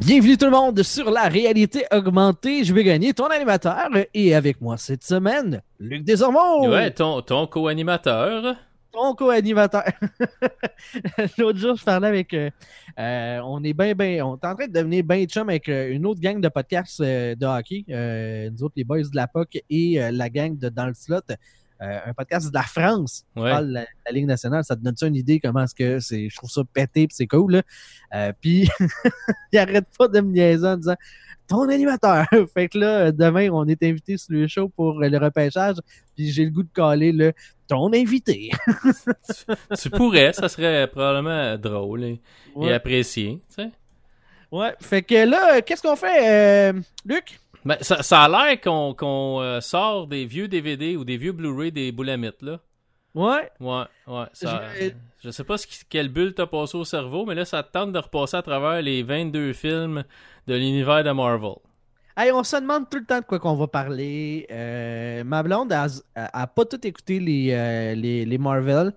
Bienvenue tout le monde sur la réalité augmentée. Je vais gagner ton animateur et avec moi cette semaine, Luc Desormeaux. Ouais, ton, ton co-animateur. Ton co-animateur. L'autre jour, je parlais avec. euh, euh, on est bien, bien. On est en train de devenir bien chum avec euh, une autre gang de podcasts euh, de hockey. Nous autres, les boys de la POC et la gang de Dans le Slot. Euh, un podcast de la France qui Ouais. parle de la, la Ligue nationale. Ça te donne ça une idée comment est-ce que c'est. Je trouve ça pété puis c'est cool. Là? Euh, puis il arrête pas de me niaiser en disant ton animateur. fait que là, demain, on est invité sur le show pour le repêchage. Puis j'ai le goût de caler le ton invité. tu pourrais, ça serait probablement drôle et, apprécié. tu sais. Ouais. Fait que là, qu'est-ce qu'on fait, euh, Luc? Ben, ça, ça a l'air qu'on euh, sort des vieux DVD ou des vieux Blu-ray des boulamites, là. Ouais. Ouais, ouais. Ça, Je- je sais pas ce qui- quelle bulle t'as passé au cerveau, mais là, ça te tente de repasser à travers les 22 films de l'univers de Marvel. Hey, on se demande tout le temps de quoi qu'on va parler. Euh, ma blonde a, a- a pas tout écouté les, euh, les, les Marvel.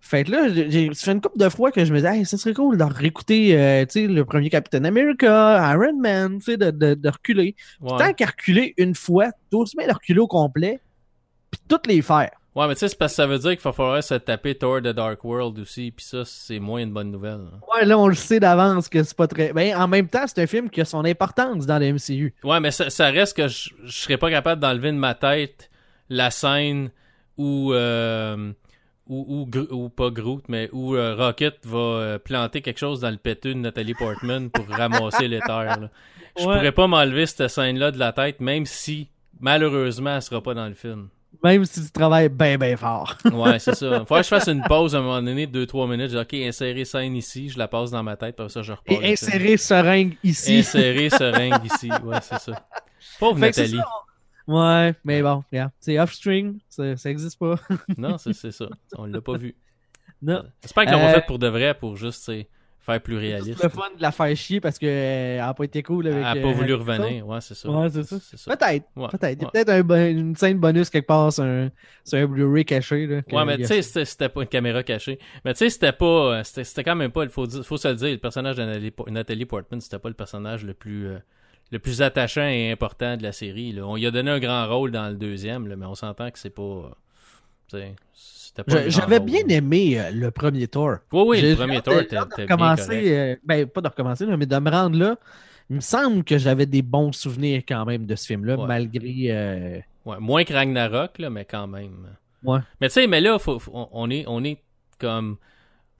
Fait que là, j'ai fait une couple de fois que je me dis, hey, ça serait cool de réécouter euh, le premier Captain America, Iron Man, de, de, de reculer. Puis. Tant qu'à reculer une fois, tout aussi bien le reculer au complet, puis toutes les faire. Ouais, mais tu sais, c'est parce que ça veut dire qu'il va falloir se taper Thor The Dark World aussi, puis ça, c'est moins une bonne nouvelle. hein. Ouais, là, on le sait d'avance que c'est pas très. Ben, en même temps, c'est un film qui a son importance dans le MCU. Ouais, mais ça, ça reste que je, je serais pas capable d'enlever de ma tête la scène où, euh, Gro- ou pas Groot, mais où euh, Rocket va euh, planter quelque chose dans le péteux de Nathalie Portman pour ramasser les terres. là. Je Ouais. pourrais pas m'enlever cette scène-là de la tête, même si, malheureusement, elle sera pas dans le film. Même si tu travailles bien, bien fort. Ouais, c'est ça. Faudrait que je fasse une pause à un moment donné de 2-3 minutes. Je dis, OK, insérer scène ici, je la passe dans ma tête, après ça, je repars. Et insérer seringue ici. Insérer seringue ici. Ouais, c'est ça. Pauvre Fait Nathalie. Ça, Ouais, mais bon, regarde. C'est off-string, ça, ça existe pas. Non, c'est c'est ça. On l'a pas vu. non. J'espère qu'ils l'ont Euh, fait pour de vrai, pour juste faire plus réaliste. C'est le fun de la faire chier parce qu'elle a pas été cool avec. Elle a euh, pas voulu revenir. Ouais, c'est ça. ça. Ouais, c'est ça. Ça. Peut-être. Ouais, Peut-être. Il y a ouais. peut-être un une scène bonus quelque part sur un, un Blu-ray caché. Là, Ouais, mais tu sais, c'était- pas une caméra cachée. Mais tu sais, c'était pas. euh, C'était quand même pas. Il faut, se le dire, le personnage de Nathalie, Po- Nathalie Portman, c'était pas le personnage le plus. euh, le plus attachant et important de la série. Là. On lui a donné un grand rôle dans le deuxième, là, mais on s'entend que c'est pas. euh, J'avais bien aimé euh, le premier tour. Oui, oui, le premier tour recommencer, correct. euh, ben, pas de recommencer, là, mais de me rendre là. Il me semble que j'avais des bons souvenirs quand même de ce film-là, Ouais. malgré. euh, Ouais, moins que Ragnarok, là, mais quand même. Ouais. Mais tu sais, mais là, faut, faut- on- on, est, on est comme.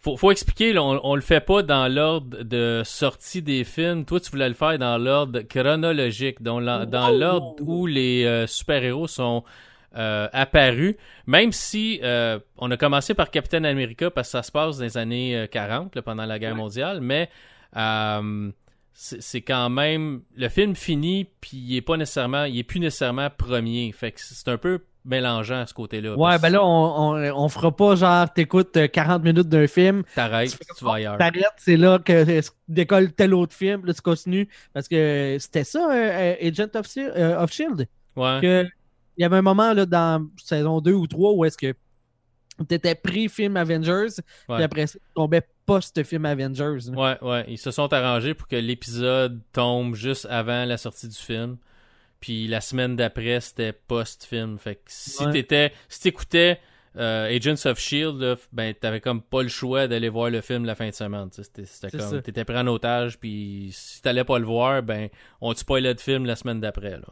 Faut, faut expliquer, là, on, on le fait pas dans l'ordre de sortie des films. Toi, tu voulais le faire dans l'ordre chronologique, dans la- dans Oh! l'ordre où les euh, super-héros sont euh, apparus. Même si euh, on a commencé par Captain America parce que ça se passe dans les années euh, 40, là, pendant la guerre Ouais. mondiale, mais euh, c'est c'est quand même le film finit puis il est pas nécessairement il est plus nécessairement premier fait que c'est un peu mélangeant à ce côté-là Ouais, parce ben là, on, on, on fera pas genre, t'écoutes euh, 40 minutes d'un film, t'arrêtes tu vas ailleurs t'arrêtes, c'est là que euh, décolle tel autre film, là, tu continues. Parce que c'était ça, euh, euh, Agent of, Shield- euh, of Shield. ouais Que, il y avait un moment là, dans saison 2 ou 3 où est-ce que t'étais pré-film Avengers, puis après ça, tu tombais post-film Avengers. là. ouais ouais ils se sont arrangés pour que l'épisode tombe juste avant la sortie du film puis la semaine d'après c'était post-film fait que si Ouais. t'étais si t'écoutais euh, Agents of Shield là, ben t'avais comme pas le choix d'aller voir le film la fin de semaine tu c'était comme t'étais pris en otage puis si t'allais pas le voir ben on te spoilait de film la semaine d'après là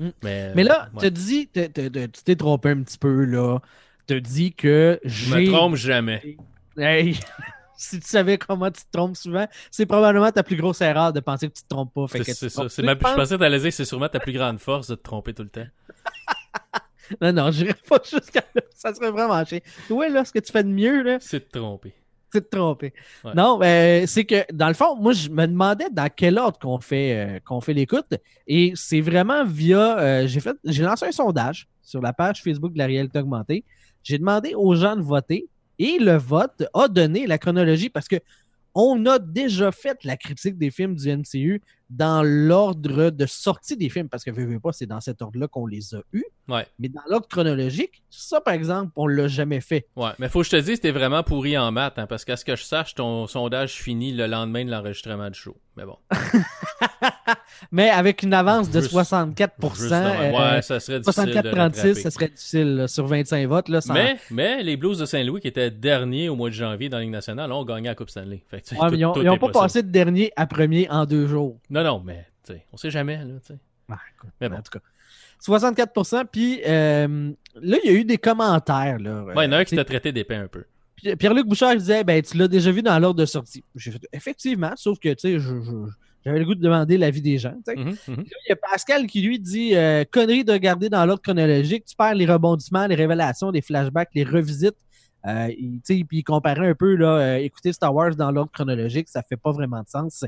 Mm. mais, Mais là, ouais. t'as- tu t'es trompé un petit peu, là. T'as dit que je me trompe jamais Hey, si tu savais comment tu te trompes souvent, c'est probablement ta plus grosse erreur de penser que tu te trompes pas. C'est c'est ça trompes. c'est ma- je pensais que t'allais dire que c'est sûrement ta plus grande force de te tromper tout le temps Non, non, j'irai pas jusqu'à là. Ça serait vraiment chiant. Toi, là, ce que tu fais de mieux, là, c'est de te tromper Tu te. Ouais. Non, mais c'est que dans le fond, moi, je me demandais dans quel ordre qu'on fait, euh, qu'on fait l'écoute. Et c'est vraiment via. euh, j'ai fait, j'ai lancé un sondage sur la page Facebook de la réalité augmentée. J'ai demandé aux gens de voter et le vote a donné la chronologie parce que on a déjà fait la critique des films du MCU dans l'ordre de sortie des films, parce que veux, veux pas, c'est dans cet ordre-là qu'on les a eus. Ouais. Mais dans l'ordre chronologique, ça, par exemple, on l'a jamais fait. Ouais, mais faut que je te dise, t'es vraiment pourri en maths, hein, parce qu'à ce que je sache, ton sondage finit le lendemain de l'enregistrement du show. Mais bon. Mais avec une avance de Juste- 64 Juste de même. euh, ouais, ça serait difficile. de 64-36, rattraper. ça serait difficile là, sur 25 votes. Là, sans- Mais, mais les Blues de Saint-Louis, qui étaient derniers au mois de janvier dans la Ligue nationale, ont gagné la Coupe Stanley. Fait que, Ouais, tout- ils n'ont pas possible. passé de dernier à premier en deux jours. Non, non, mais on sait jamais. Là. Ah, écoute, Mais bon. En tout cas. 64% Puis euh, là, il y a eu des commentaires. Là, Ouais, il y en a un Euh, qui t'a traité d'épais un peu. Pierre-Luc Bouchard disait ben tu l'as déjà vu dans l'ordre de sortie. J'ai fait effectivement, sauf que tu sais, j'avais le goût de demander l'avis des gens. Mhm, mhm. Là, il y a Pascal qui lui dit euh, connerie de regarder dans l'ordre chronologique, tu perds les rebondissements, les révélations, les flashbacks, les revisites. Euh, il, puis il comparait un peu là, euh, écouter Star Wars dans l'ordre chronologique, ça fait pas vraiment de sens.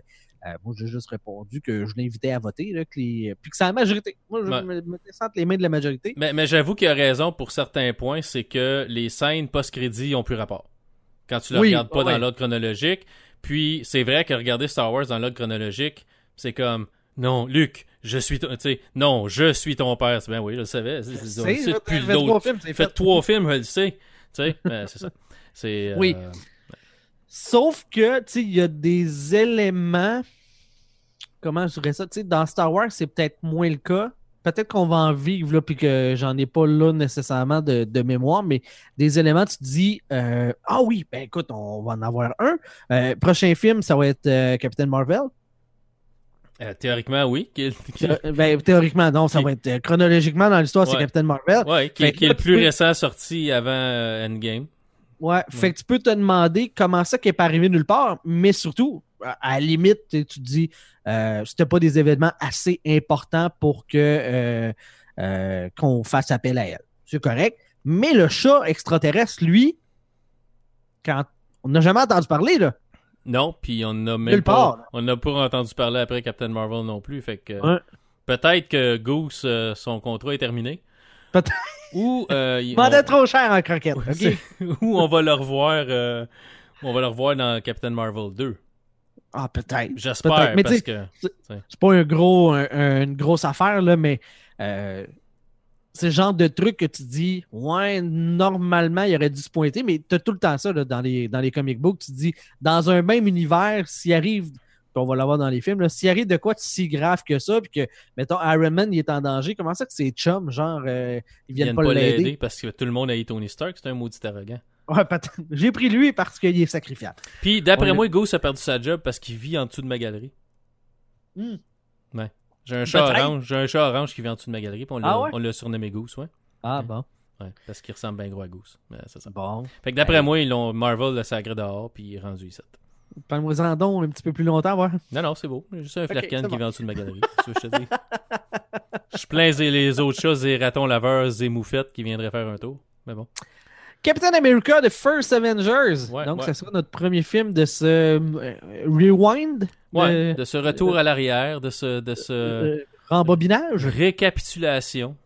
Euh, moi, j'ai juste répondu que je l'invitais à voter, là, que les- puis que c'est la majorité. Moi, je me entre les mains de la majorité. Mais, mais j'avoue qu'il a raison pour certains points, c'est que les scènes post-crédit ont plus rapport. Quand tu le Oui, regardes pas ouais. dans l'ordre chronologique. Puis c'est vrai que regarder Star Wars dans l'ordre chronologique, c'est comme non, Luc, je suis ton, tu sais, non, je suis ton père. Bien oui, je le savais. C'est, depuis fait trois l'autre. films, c'est Fait fait. trois films, je le sais. Tu sais, ben, c'est ça. C'est euh, Oui. Sauf que, tu sais, il y a des éléments. Comment je dirais ça? Tu sais, dans Star Wars, c'est peut-être moins le cas. Peut-être qu'on va en vivre, là, puis que j'en ai pas là nécessairement de, de mémoire, mais des éléments, tu te dis, euh, ah oui, ben écoute, on va en avoir un. Euh, prochain film, ça va être euh, Captain Marvel. euh, théoriquement, oui. Qui, ben, théoriquement, non, ça Qui- va être chronologiquement dans l'histoire, c'est. Captain Marvel. ouais, qui, est le plus récent sorti avant euh, Endgame. Ouais, fait que tu peux te demander comment ça qui est pas arrivé nulle part, mais surtout, à la limite, tu te dis, euh, c'était pas des événements assez importants pour que euh, euh, qu'on fasse appel à elle. C'est correct. Mais le chat extraterrestre, lui, quand on n'a jamais entendu parler, là. Non, puis on n'a même Nulle pas, part, on n'a pas entendu parler après Captain Marvel non plus. Fait que Ouais. peut-être que Goose, euh, son contrat est terminé. Peut-être. Ou euh, on- trop cher en croquette. Ou on va le revoir, euh, on va le revoir dans Captain Marvel 2. Ah, peut-être. J'espère mais parce que c'est pas un gros, un- un- une grosse affaire, là, mais euh, c'est le genre de truc que tu dis, ouais, normalement, il aurait dû se pointer, mais tu as tout le temps ça là, dans, les, dans les comic books. Tu dis, dans un même univers, s'il arrive, puis on va l'avoir dans les films, là, s'il arrive de quoi de si grave que ça, puis que, mettons, Iron Man, il est en danger, comment ça que c'est chum, genre, euh, ils ils viennent viennent pas, pas l'aider? l'aider parce que tout le monde a eu Tony Stark, c'est un maudit arrogant. Ouais. J'ai pris lui parce qu'il est sacrifiable. Puis d'après On moi, Goose a perdu sa job parce qu'il vit en dessous de ma galerie. Hmm. J'ai un chat orange, j'ai un chat orange qui vit en dessous de ma galerie, puis on l'a Ah ouais? surnommé Goose, ouais. Ah, bon. Ouais, parce qu'il ressemble bien gros à Goose. Ça. Bon. Fait que d'après moi, ils l'ont Marvel le sacré dehors, puis il est rendu ici. Parle-moi-en donc un petit peu plus longtemps, voir. Non, non, c'est beau. J'ai juste un c'est qui bon. vit en dessous de ma galerie. C'est ce que je te dis. Je plains les- autres chats, les ratons laveurs, les moufettes qui viendraient faire un tour. Mais bon. Captain America The First Avengers. Ouais, Donc, ouais. ça sera notre premier film de ce euh, rewind, Ouais, de, de ce retour à l'arrière, de ce, de ce euh, rembobinage. récapitulation.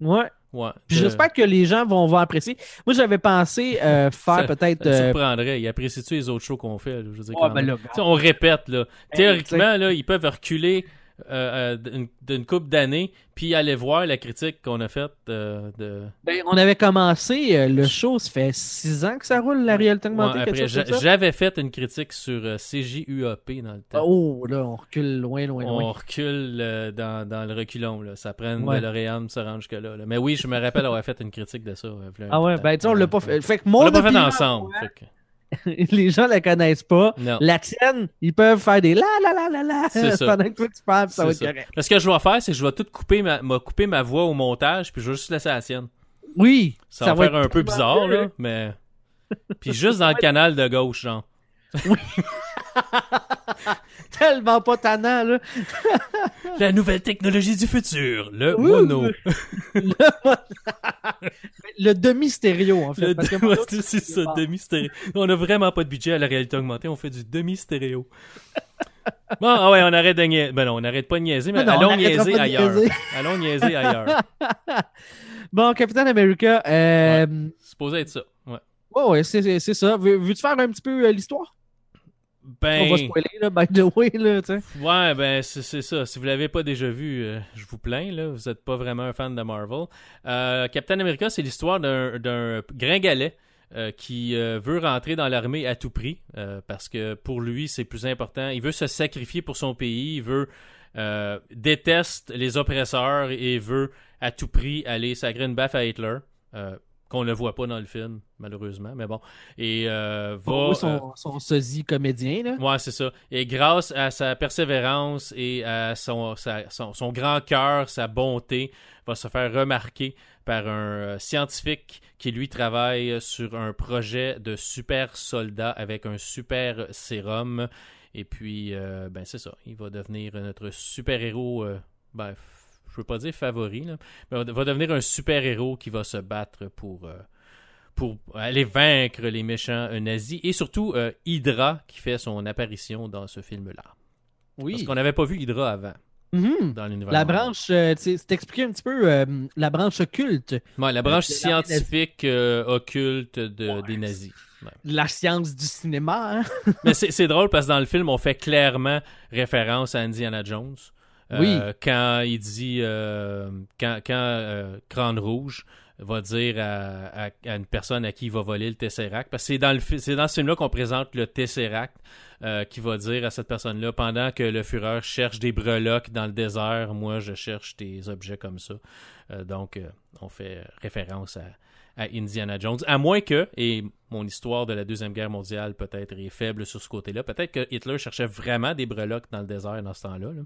Ouais. Ouais. Puis de- j'espère que les gens vont, vont apprécier. Moi, j'avais pensé euh, faire Ça- peut-être. Ça te euh. Ils apprécient-tu les autres shows qu'on fait? là? Je veux dire, ouais, quand ben là, on répète, là. Hey, Théoriquement, là, ils peuvent reculer euh, euh, d'une- couple d'années, puis aller voir la critique qu'on a faite euh, de. ben, on avait commencé euh, le show, ça fait six ans que ça roule, la réalité Ouais, augmentée. ça? j'avais fait une critique sur CJUAP dans le temps. Oh, là, on recule loin, loin, On loin. recule euh, dans, dans le reculon. Là. Ça prend Ouais. DeLorean se rendre jusque-là. là. Mais oui, je me rappelle avoir fait une critique de ça. Ah ouais, de ben, tu on l'a pas Ouais. fait. Fait que On l'a pas fait ensemble. fait que- les gens la connaissent pas. Non. La tienne, ils peuvent faire des la la la la la pendant que toi tu parles, ça va être correct. Parce que ce que je vais faire, c'est que je vais tout couper ma, m'a couper ma voix au montage, puis je vais juste laisser la sienne. Oui, Ça, va, faire un peu bizarre, là, mais. Puis juste dans le canal de gauche, genre. Tellement pas tannant, là. La nouvelle technologie du futur, le Oui, mono. Le, le demi-stéréo, en fait. Le parce que ouais, c'est ça, demi-stéréo. On a vraiment pas de budget à la réalité augmentée, on fait du demi-stéréo. Bon, ah ouais, on arrête de niaiser. Ben non, on arrête pas de niaiser, mais Non, allons niaiser de ailleurs. niaiser. Allons niaiser ailleurs. Bon, Captain America, euh, C'est supposé être ça. Ouais. ouais, ouais, c'est ça. Veux- Veux-tu faire un petit peu euh, l'histoire? Ben, On va spoiler, là, by the way, là, tu sais. Ouais, ben c'est ça. Si vous l'avez pas déjà vu, euh, je vous plains, là. Vous êtes pas vraiment un fan de Marvel. Euh, Captain America, c'est l'histoire d'un gringalet euh, qui euh, veut rentrer dans l'armée à tout prix parce que pour lui, c'est plus important. Il veut se sacrifier pour son pays. Il veut déteste les oppresseurs et veut à tout prix aller sacrer une baffe à Hitler. Euh, qu'on ne voit pas dans le film, malheureusement, mais bon. Et euh, va... Euh, son, son sosie comédien, là. Ouais, c'est ça. Et grâce à sa persévérance et à son, sa- son, son grand cœur, sa bonté, va se faire remarquer par un euh, scientifique qui lui travaille sur un projet de super soldat avec un super sérum. Et puis, euh, ben c'est ça. Il va devenir notre super héros. Je veux pas dire favori, là, mais va devenir un super héros qui va se battre pour. euh, pour aller vaincre les méchants euh, nazis et surtout euh, Hydra qui fait son apparition dans ce film-là. Oui. Parce qu'on n'avait pas vu Hydra avant Mhm. dans l'univers. La branche, euh, c'est expliqué un petit peu euh, la branche occulte, Ouais, la branche scientifique euh, occulte de- Ouais. des nazis. Ouais. la science du cinéma. Hein? Mais c'est c'est drôle parce que dans le film, on fait clairement référence à Indiana Jones. Euh, Oui. Quand il dit, euh, quand, quand euh, Crâne Rouge va dire à, à- à une personne à qui il va voler le Tesseract, parce que c'est dans, le, c'est dans ce film-là qu'on présente le Tesseract, euh, qui va dire à cette personne-là, pendant que le Führer cherche des breloques dans le désert, moi je cherche des objets comme ça. Euh, donc, euh, on fait référence à, à Indiana Jones. À moins que, et mon histoire de la Deuxième Guerre mondiale peut-être est faible sur ce côté-là, peut-être que Hitler cherchait vraiment des breloques dans le désert dans ce temps-là. là.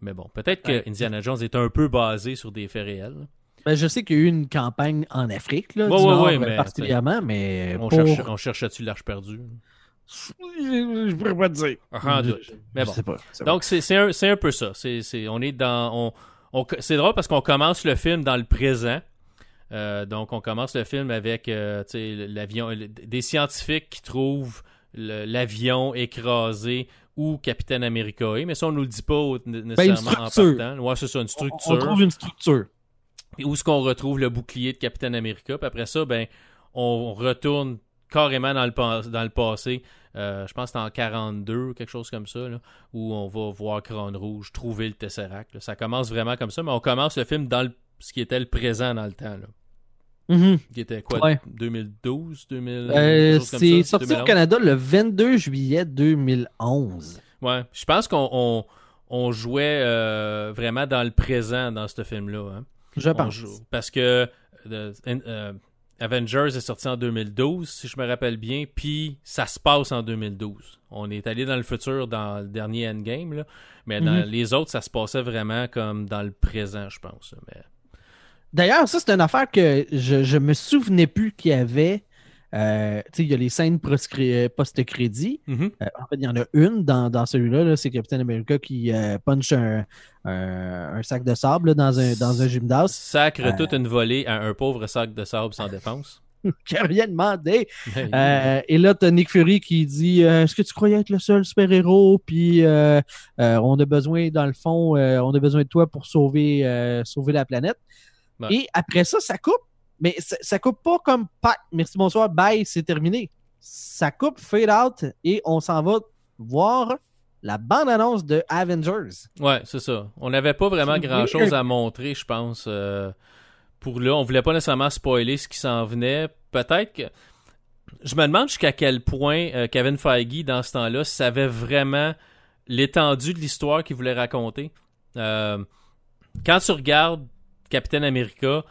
Mais bon, peut-être que Ouais. Indiana Jones est un peu basé sur des faits réels. Ben, je sais qu'il y a eu une campagne en Afrique, là, Ouais, du ouais, Nord, ouais, euh, mais, particulièrement, mais On, pour... cherche, on cherche-tu l'arche perdue? Je, je pourrais pas te dire. En Je- doute. je- Mais je bon. sais pas. c'est Donc, c'est c'est un, un peu ça. C'est c'est- on est dans. On, on- c'est drôle parce qu'on commence le film dans le présent. Euh, donc, on commence le film avec euh, l'avion, des scientifiques qui trouvent l'avion écrasé où Capitaine America est. Mais ça, on nous le dit pas au- nécessairement en Ben, partant. Ouais, c'est ça, une On, structure. on trouve une structure. Puis où est-ce qu'on retrouve le bouclier de Captain America? Puis après ça, ben, on retourne carrément dans le, pas- dans le passé. Euh, je pense que c'est en 42, quelque chose comme ça, là, où on va voir Crâne Rouge trouver le Tesseract. là. Ça commence vraiment comme ça, mais on commence le film dans le- ce qui était le présent dans le temps. Là. Mhm. Qui était quoi Ouais. 2012 2000, Euh, c'est sorti 2011? au Canada le 22 juillet 2011. Ouais. Je pense qu'on on, on jouait euh, vraiment dans le présent dans ce film-là. hein. Je On pense. joue- Parce que euh, Avengers est sorti en 2012, si je me rappelle bien, puis ça se passe en 2012. On est allé dans le futur dans le dernier Endgame, là, mais dans Mhm. les autres, ça se passait vraiment comme dans le présent, je pense. Mais... D'ailleurs, ça, c'est une affaire que je, je me souvenais plus qu'il y avait. Euh, il y a les scènes proscri- post-crédit. Mhm. Euh, en fait, il y en a une dans, dans celui-là. là, c'est Captain America qui euh, punch un, un- un sac de sable là, dans, un, dans un gymnase. Sacre Euh. toute une volée à un pauvre sac de sable sans défense. qui a rien demandé. Euh, et là, t'as Nick Fury qui dit euh, Est-ce que tu croyais être le seul super-héros? Puis euh, euh, on a besoin, dans le fond, euh, on a besoin de toi pour sauver, euh, sauver la planète. Ouais. Et après ça, ça coupe. Mais ça, ça coupe pas comme pack. Merci, bonsoir, bye, c'est terminé. Ça coupe, fade out, et on s'en va voir la bande-annonce de Avengers. Ouais, c'est ça. On n'avait pas vraiment grand-chose à montrer, je pense. euh, pour là, on voulait pas nécessairement spoiler ce qui s'en venait. Peut-être que. Je me demande jusqu'à quel point euh, Kevin Feige, dans ce temps-là, savait vraiment l'étendue de l'histoire qu'il voulait raconter. Euh, quand tu regardes Captain America,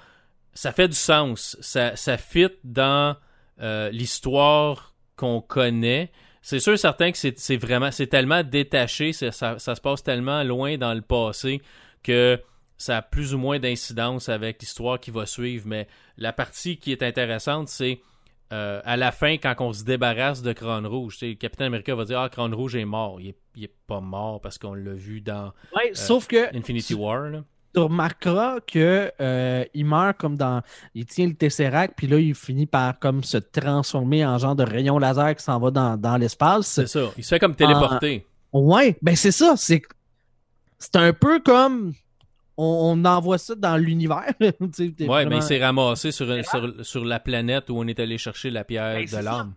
ça fait du sens. Ça, ça fit dans euh, l'histoire qu'on connaît. C'est sûr et certain que c'est c'est vraiment, c'est tellement détaché, ça, ça se passe tellement loin dans le passé que ça a plus ou moins d'incidence avec l'histoire qui va suivre. Mais la partie qui est intéressante, c'est euh, à la fin, quand on se débarrasse de Crâne Rouge, le Capitaine America va dire Ah, Crâne Rouge est mort. Il est, pas mort parce qu'on l'a vu dans ouais, sauf que Infinity War. Là. Tu remarqueras que il meurt comme dans. Il tient le Tesseract, puis là, il finit par comme se transformer en genre de rayon laser qui s'en va dans, dans l'espace. C'est ça. Il se fait comme téléporter. Ouais, ben c'est ça. C'est c'est un peu comme on, envoie ça dans l'univers. ouais, mais il s'est ramassé sur, sur, la planète où on est allé chercher la pierre ben, de l'âme.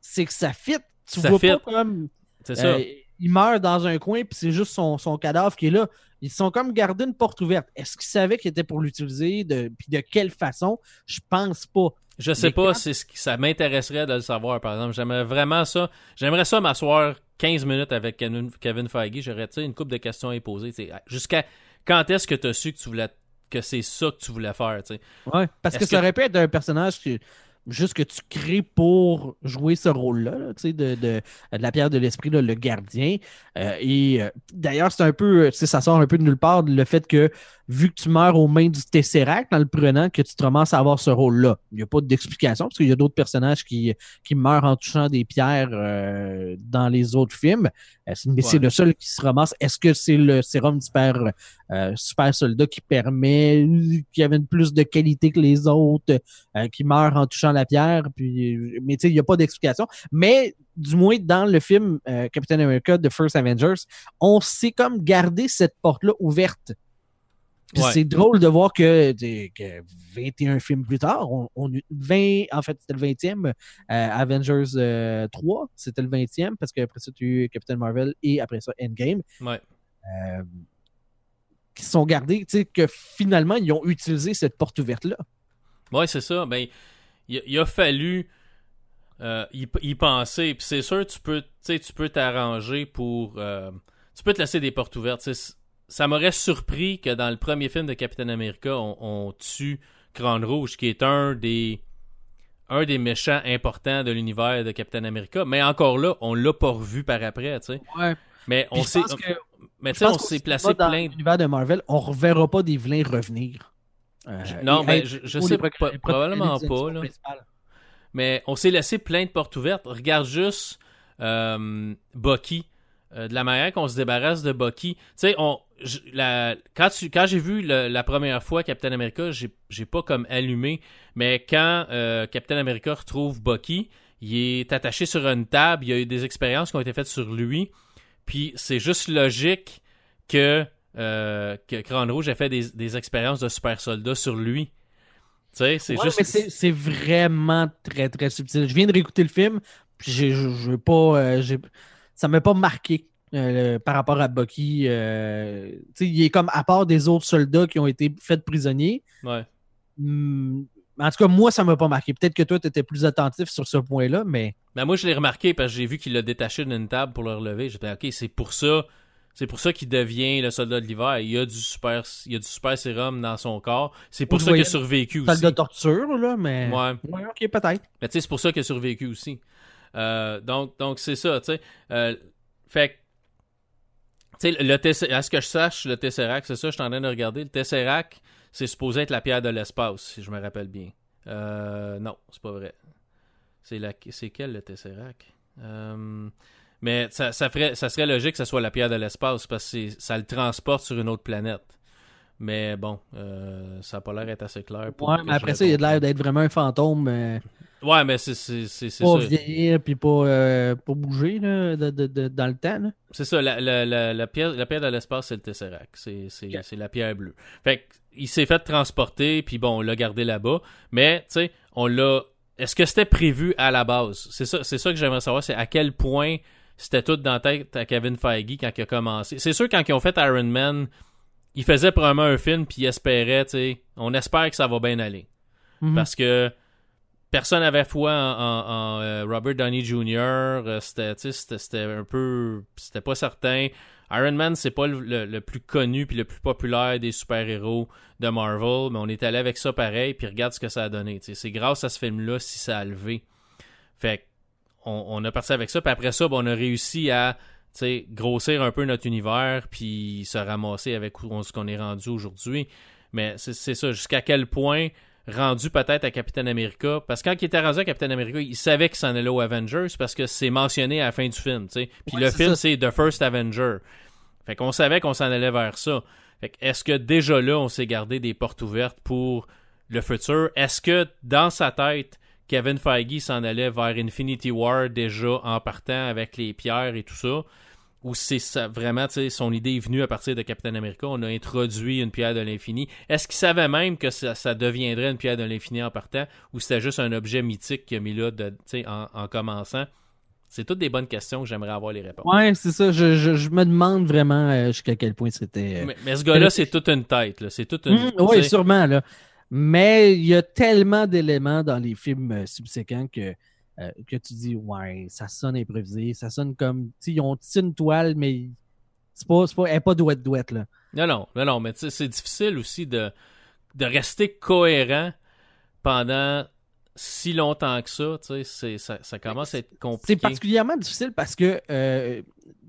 C'est que ça fit. Tu vois pas comme. C'est ça. Euh, il meurt dans un coin, puis c'est juste son, son, cadavre qui est là. Ils sont comme gardé une porte ouverte. Est-ce qu'ils savaient qu'il était pour l'utiliser? De, puis de quelle façon? Je pense pas. Je sais pas si ça m'intéresserait de le savoir, par exemple. J'aimerais vraiment ça. J'aimerais ça m'asseoir 15 minutes avec Kevin, Feige. J'aurais une couple de questions à poser. Jusqu'à quand est-ce que tu as su que tu voulais que c'est ça que tu voulais faire, tu sais? Ouais, parce que ça aurait pu être un personnage qui juste que tu crées pour jouer ce rôle-là, tu sais, de, de, la pierre de l'esprit, le gardien. Euh, et euh, d'ailleurs, c'est un peu, sais, ça sort un peu de nulle part le fait que vu que tu meurs aux mains du Tesseract en le prenant, que tu te commences à avoir ce rôle-là. Il n'y a pas d'explication, parce qu'il y a d'autres personnages qui, qui meurent en touchant des pierres euh, dans les autres films. Euh, mais c'est le seul qui se ramasse. Est-ce que c'est le sérum super, euh, super soldat qui permet, qui avait plus de qualité que les autres, qui meurt en touchant la pierre? Puis, mais tu sais, il n'y a pas d'explication. Mais du moins dans le film Captain America The First Avengers, on sait comme garder cette porte-là ouverte c'est drôle de voir que, 21 films plus tard, on, 20, en fait, c'était le 20e, euh, Avengers 3, euh, c'était le 20e, parce qu'après ça, tu as eu Captain Marvel et après ça, Endgame. Ouais. Euh, qui sont gardés, tu sais, que finalement, ils ont utilisé cette porte ouverte-là. Ouais, c'est ça. Ben, il, a fallu y, penser. Puis c'est sûr, tu peux, tu peux t'arranger pour. tu peux te laisser des portes ouvertes ça m'aurait surpris que dans le premier film de Captain America, on, tue Crâne Rouge, qui est un des un des méchants importants de l'univers de Captain America. Mais encore là, on l'a pas revu par après, tu sais. Ouais. Mais on s'est, mais tu sais, on s'est placé dans plein. l'univers de Marvel, on reverra pas des vilains revenir. Euh, non, mais je, je sais probablement pas là. Mais on s'est laissé plein de portes ouvertes. Regarde juste euh, Bucky. Euh, de la manière qu'on se débarrasse de Bucky. Tu sais, on, la, quand, quand j'ai vu la première fois Captain America, j'ai pas comme allumé, mais quand euh, Captain America retrouve Bucky, il est attaché sur une table, il y a eu des expériences qui ont été faites sur lui, puis c'est juste logique que, euh, que Rouge ait fait des, expériences de super soldats sur lui. Tu sais, c'est juste. c'est vraiment très très subtil. Je viens de réécouter le film, puis j'ai pas. Euh, ça m'a pas marqué. Euh, par rapport à Bucky. Euh, il est comme à part des autres soldats qui ont été faits prisonniers. Ouais. Hmm, en tout cas, moi, ça m'a pas marqué. Peut-être que toi, tu étais plus attentif sur ce point-là, mais. Ben moi, je l'ai remarqué parce que j'ai vu qu'il l'a détaché d'une table pour le relever. J'étais OK, c'est pour ça. C'est pour ça qu'il devient le soldat de l'hiver. Il y a du super, il y a du super sérum dans son corps. C'est pour ça qu'il a survécu aussi. de torture, là, mais. Ouais. ouais ok, peut-être. Mais tu sais, c'est pour ça qu'il a survécu aussi. Euh, donc, donc c'est ça, tu sais. fait le à ce que je sache, le Tesseract, c'est ça, je suis en train de regarder. Le Tesseract, c'est supposé être la pierre de l'espace, si je me rappelle bien. Euh, non, c'est pas vrai. C'est la... c'est quel le Tesseract? Euh, Mais ça, ça, ferait, ça serait logique que ce soit la pierre de l'espace parce que ça le transporte sur une autre planète. Mais bon, euh, ça n'a pas l'air d'être assez clair. Pour ouais, mais après ça, il a l'air d'être vraiment un fantôme. Ouais, mais c'est ça. Pas vieillir puis pas, euh, pas bouger là, de, de, dans le temps. C'est ça, la, la, la, la, pierre, la pierre de l'espace, c'est le Tesseract. C'est la pierre bleue. Fait il s'est fait transporter, puis bon, on l'a gardé là-bas. Mais, tu sais, on l'a. Est-ce que c'était prévu à la base? C'est ça, ça que j'aimerais savoir, c'est à quel point c'était tout dans la tête à Kevin Feige quand il a commencé. C'est sûr, quand ils ont fait Iron Man, il faisait probablement un film, puis il espérait, tu sais, on espère que ça va bien aller. Mm-hmm. Parce que personne n'avait foi en, euh, Robert Downey Jr. Euh, c'était un peu. C'était pas certain. Iron Man, c'est pas le, plus connu puis le plus populaire des super-héros de Marvel, mais on est allé avec ça pareil, puis regarde ce que ça a donné. C'est grâce à ce film-là si ça a levé. Fait on, a parti avec ça, puis après ça, ben, on a réussi à grossir un peu notre univers, puis se ramasser avec ce qu'on est rendu aujourd'hui. Mais c'est ça, jusqu'à quel point rendu peut-être à Captain America. Parce que quand il était rendu à Captain America, il savait qu'il s'en allait aux Avengers parce que c'est mentionné à la fin du film. tu sais. Puis Ouais, le film, c'est The First Avenger. Fait qu'on savait qu'on s'en allait vers ça. Fait que est-ce que déjà là, on s'est gardé des portes ouvertes pour le futur? Est-ce que dans sa tête, Kevin Feige s'en allait vers Infinity War déjà en partant avec les pierres et tout ça? Ou c'est ça, vraiment, tu sais, son idée est venue à partir de Captain America, on a introduit une pierre de l'infini. Est-ce qu'il savait même que ça, ça deviendrait une pierre de l'infini en partant, ou c'était juste un objet mythique qu'il a mis là de, tu sais, en, en commençant? C'est toutes des bonnes questions que j'aimerais avoir les réponses. Ouais, c'est ça. Je, je, je me demande vraiment euh, jusqu'à quel point c'était. euh, Mais, mais ce gars-là, c'est toute une tête. C'est toute une. Tu oui, sûrement, là. Mais il y a tellement d'éléments dans les films euh, subséquents que, euh, que tu dis, ouais, ça sonne improvisé, ça sonne comme, tu ils ont tissé une toile, mais c'est pas, c'est pas, elle est pas douette-douette, là. Non, non, non, non, mais c'est difficile aussi de, de rester cohérent pendant si longtemps que ça, tu sais, c'est- ça, ça commence à être C'est compliqué. particulièrement difficile parce que euh,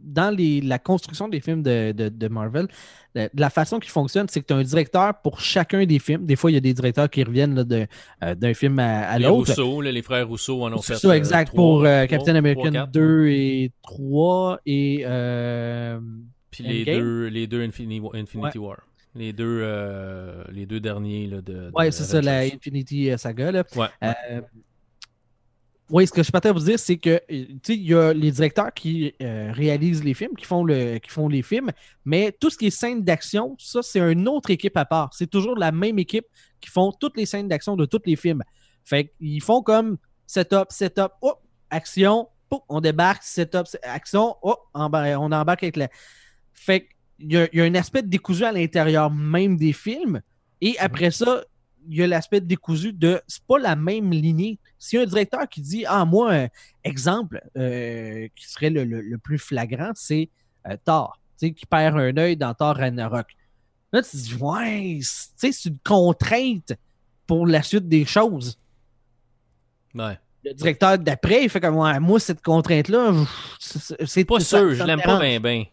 dans les, la construction des films de, de, de Marvel, la, la façon qui fonctionne, c'est que tu as un directeur pour chacun des films. Des fois, il y a des directeurs qui reviennent euh, d'un film à, à les l'autre. Rousseau, là, les frères Rousseau en ont fait. ça, euh, exact, pour euh, Captain trois, American quatre. 2 et 3 et euh, Puis les deux, les deux Infini- Infinity War. Les deux, euh, les deux derniers là, de. ouais, de c'est ça, la. Infinity euh, Saga. Là. Ouais. Euh, oui, ce que je peux vous dire, c'est que euh, tu sais, il y a les directeurs qui euh, réalisent les films, qui font, le, qui font les films, mais tout ce qui est scènes d'action, ça, c'est une autre équipe à part. C'est toujours la même équipe qui font toutes les scènes d'action de tous les films. Fait qu'ils font comme setup, setup, oh, action, oh, on débarque, setup, se- action, oh, on embarque avec la. Fait qu'il y y a un aspect décousu à l'intérieur même des films, et après ça, il y a l'aspect décousu de c'est pas la même lignée. Si un directeur qui dit Ah, moi, un exemple euh, qui serait le, le- le plus flagrant, c'est euh, Thor, tu sais, qui perd un œil dans Thor Ragnarok. Là, tu te dis Ouais, c'est- tu sais, c'est une contrainte pour la suite des choses. Ouais. Le directeur d'après, il fait comme Ouais, moi, cette contrainte-là, c'est c'est- Pas sûr, je me l'aime pas bien, bien.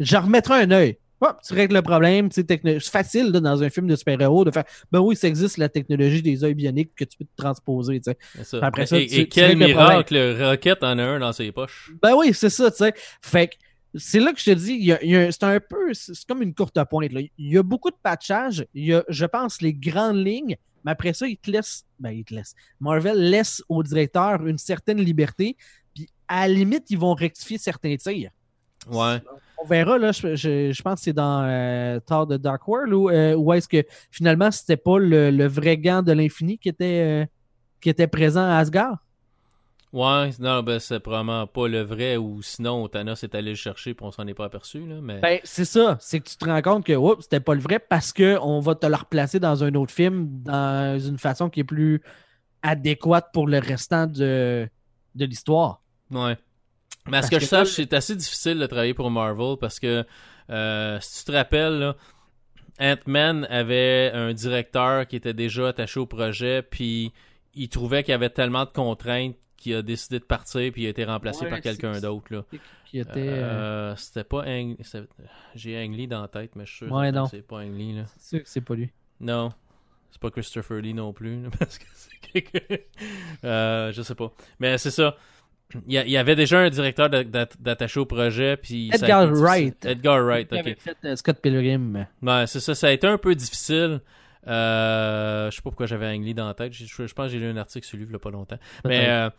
Je remettrai un œil. Hop, tu règles le problème. C'est facile là, dans un film de super-héros de faire Ben oui, ça existe la technologie des œils bioniques que tu peux te transposer. ça. Après ça, et, tu- et tu quel règles le miracle, Rocket en a un dans ses poches. Ben oui, c'est ça, tu sais. Fait que c'est là que je te dis, c'est un peu, c'est c'est comme une courte pointe. Là. Il y a beaucoup de patchage. Il y a, je pense, les grandes lignes, mais après ça, il te laisse, ben il te laisse. Marvel laisse au directeur une certaine liberté, puis à la limite, ils vont rectifier certains tirs. Ouais. On verra, là, je, je- je pense que c'est dans euh, Thor de Dark World ou euh, est-ce que finalement c'était pas le, le vrai gant de l'infini qui était, euh, qui était présent à Asgard? Ouais, non, ben c'est probablement pas le vrai, ou sinon Thanos est allé le chercher puis on s'en est pas aperçu, là. Mais... Ben, c'est ça. C'est que tu te rends compte que oups, c'était pas le vrai parce qu'on va te le replacer dans un autre film dans une façon qui est plus adéquate pour le restant de, de l'histoire. Ouais. Mais à ce que, que je sache, c'est assez difficile de travailler pour Marvel parce que euh, si tu te rappelles, Ant-Man avait un directeur qui était déjà attaché au projet, puis il trouvait qu'il y avait tellement de contraintes qu'il a décidé de partir, puis il a été remplacé Ouais, par quelqu'un d'autre. Euh, Euh, c'était pas Ang... J'ai Ang Lee dans la tête, mais je suis sûr Ouais, que c'est pas Ang Lee. C'est sûr que c'est pas lui. Non. C'est pas Christopher Lee non plus, là, parce que c'est quelqu'un. Je sais pas. Mais c'est ça. Il y, il avait déjà un directeur d'a- d'a- d'attaché au projet, puis. Edgar. Wright. Edgar Wright, Il avait ok. fait euh, Scott Pilgrim. Ouais, c'est ça. Ça a été un peu difficile. Euh, je sais pas pourquoi j'avais Ang Lee dans la tête. Je, je- je pense que j'ai lu un article sur lui il y a pas longtemps. Mais euh,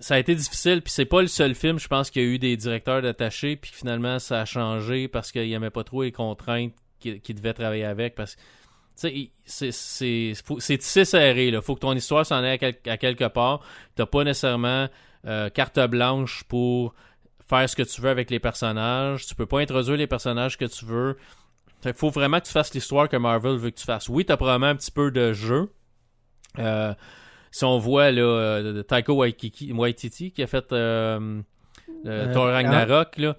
ça a été difficile, puis c'est pas le seul film, je pense, qu'il y a eu des directeurs d'attaché, puis finalement ça a changé parce qu'il aimait pas trop les contraintes qu'il devait travailler avec. Parce que, tu sais, il- c'est- serré, là. Faut que ton histoire s'en aille à, quel- à quelque part. T'as pas nécessairement euh, carte blanche pour faire ce que tu veux avec les personnages. Tu peux pas introduire les personnages que tu veux. Qu'il faut vraiment que tu fasses l'histoire que Marvel veut que tu fasses. Oui, t'as probablement un petit peu de jeu. Euh, si on voit là, euh, Taiko Waititi, Waititi qui a fait euh, Euh, Thor Ragnarok, là,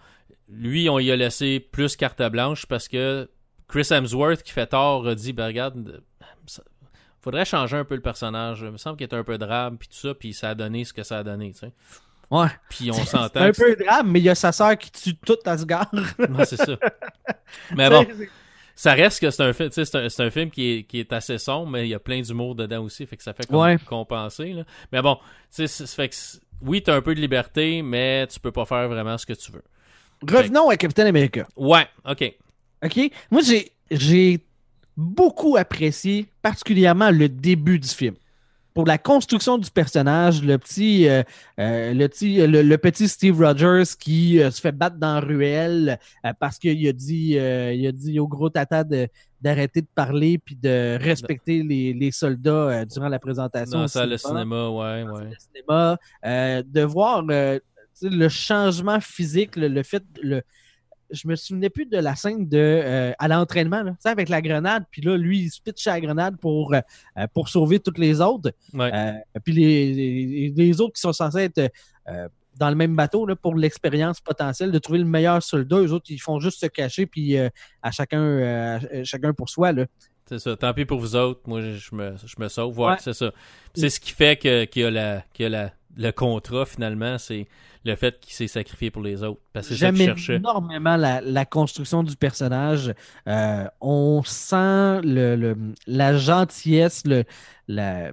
lui, on y a laissé plus carte blanche parce que Chris Hemsworth qui fait Thor a dit ben regarde, ça- faudrait changer un peu le personnage. Il me semble qu'il était un peu drabe puis tout ça, puis ça a donné ce que ça a donné. tu sais. Ouais. Puis on C'est s'entend. un que peu grave, mais il y a sa sœur qui tue tout Asgard. c'est- Ouais, c'est ça. Mais bon, ça reste que c'est un, film, c'est un, c'est un film qui est, qui est assez sombre, mais il y a plein d'humour dedans aussi, fait que ça fait comme Ouais. compenser. Là. Mais bon, tu sais, c'est- ça fait que c'est- oui, t'as un peu de liberté, mais tu peux pas faire vraiment ce que tu veux. Revenons à Captain America. Ouais, ok. OK? Moi, j'ai, j'ai beaucoup apprécié, particulièrement le début du film. Pour la construction du personnage, le petit, euh, euh, le, petit le, le petit Steve Rogers qui euh, se fait battre dans la ruelle parce qu'il a dit, il a dit au gros tata de, d'arrêter de parler puis de respecter les, les soldats durant la présentation. Dans au ça, le cinéma ouais, ouais. le cinéma, de voir le changement physique, le, le fait, le, je me souvenais plus de la scène de euh, à l'entraînement, là, avec la grenade, puis là, lui, il se pitche à la grenade pour, euh, euh, pour sauver toutes les autres. Ouais. Euh, puis les, les, les autres qui sont censés être dans le même bateau là, pour l'expérience potentielle de trouver le meilleur soldat, eux autres, ils font juste se cacher, puis à chacun, à chacun pour soi. Là. C'est ça. Tant pis pour vous autres. Moi, je me, je me sauve. Ouais, Ouais. c'est ça. C'est ce qui fait que, qu'il y a, la, qu'il y a la, le contrat, finalement. C'est le fait qu'il s'est sacrifié pour les autres. Parce que J'aime énormément la, la construction du personnage. Euh, on sent le, le- la gentillesse, le, la,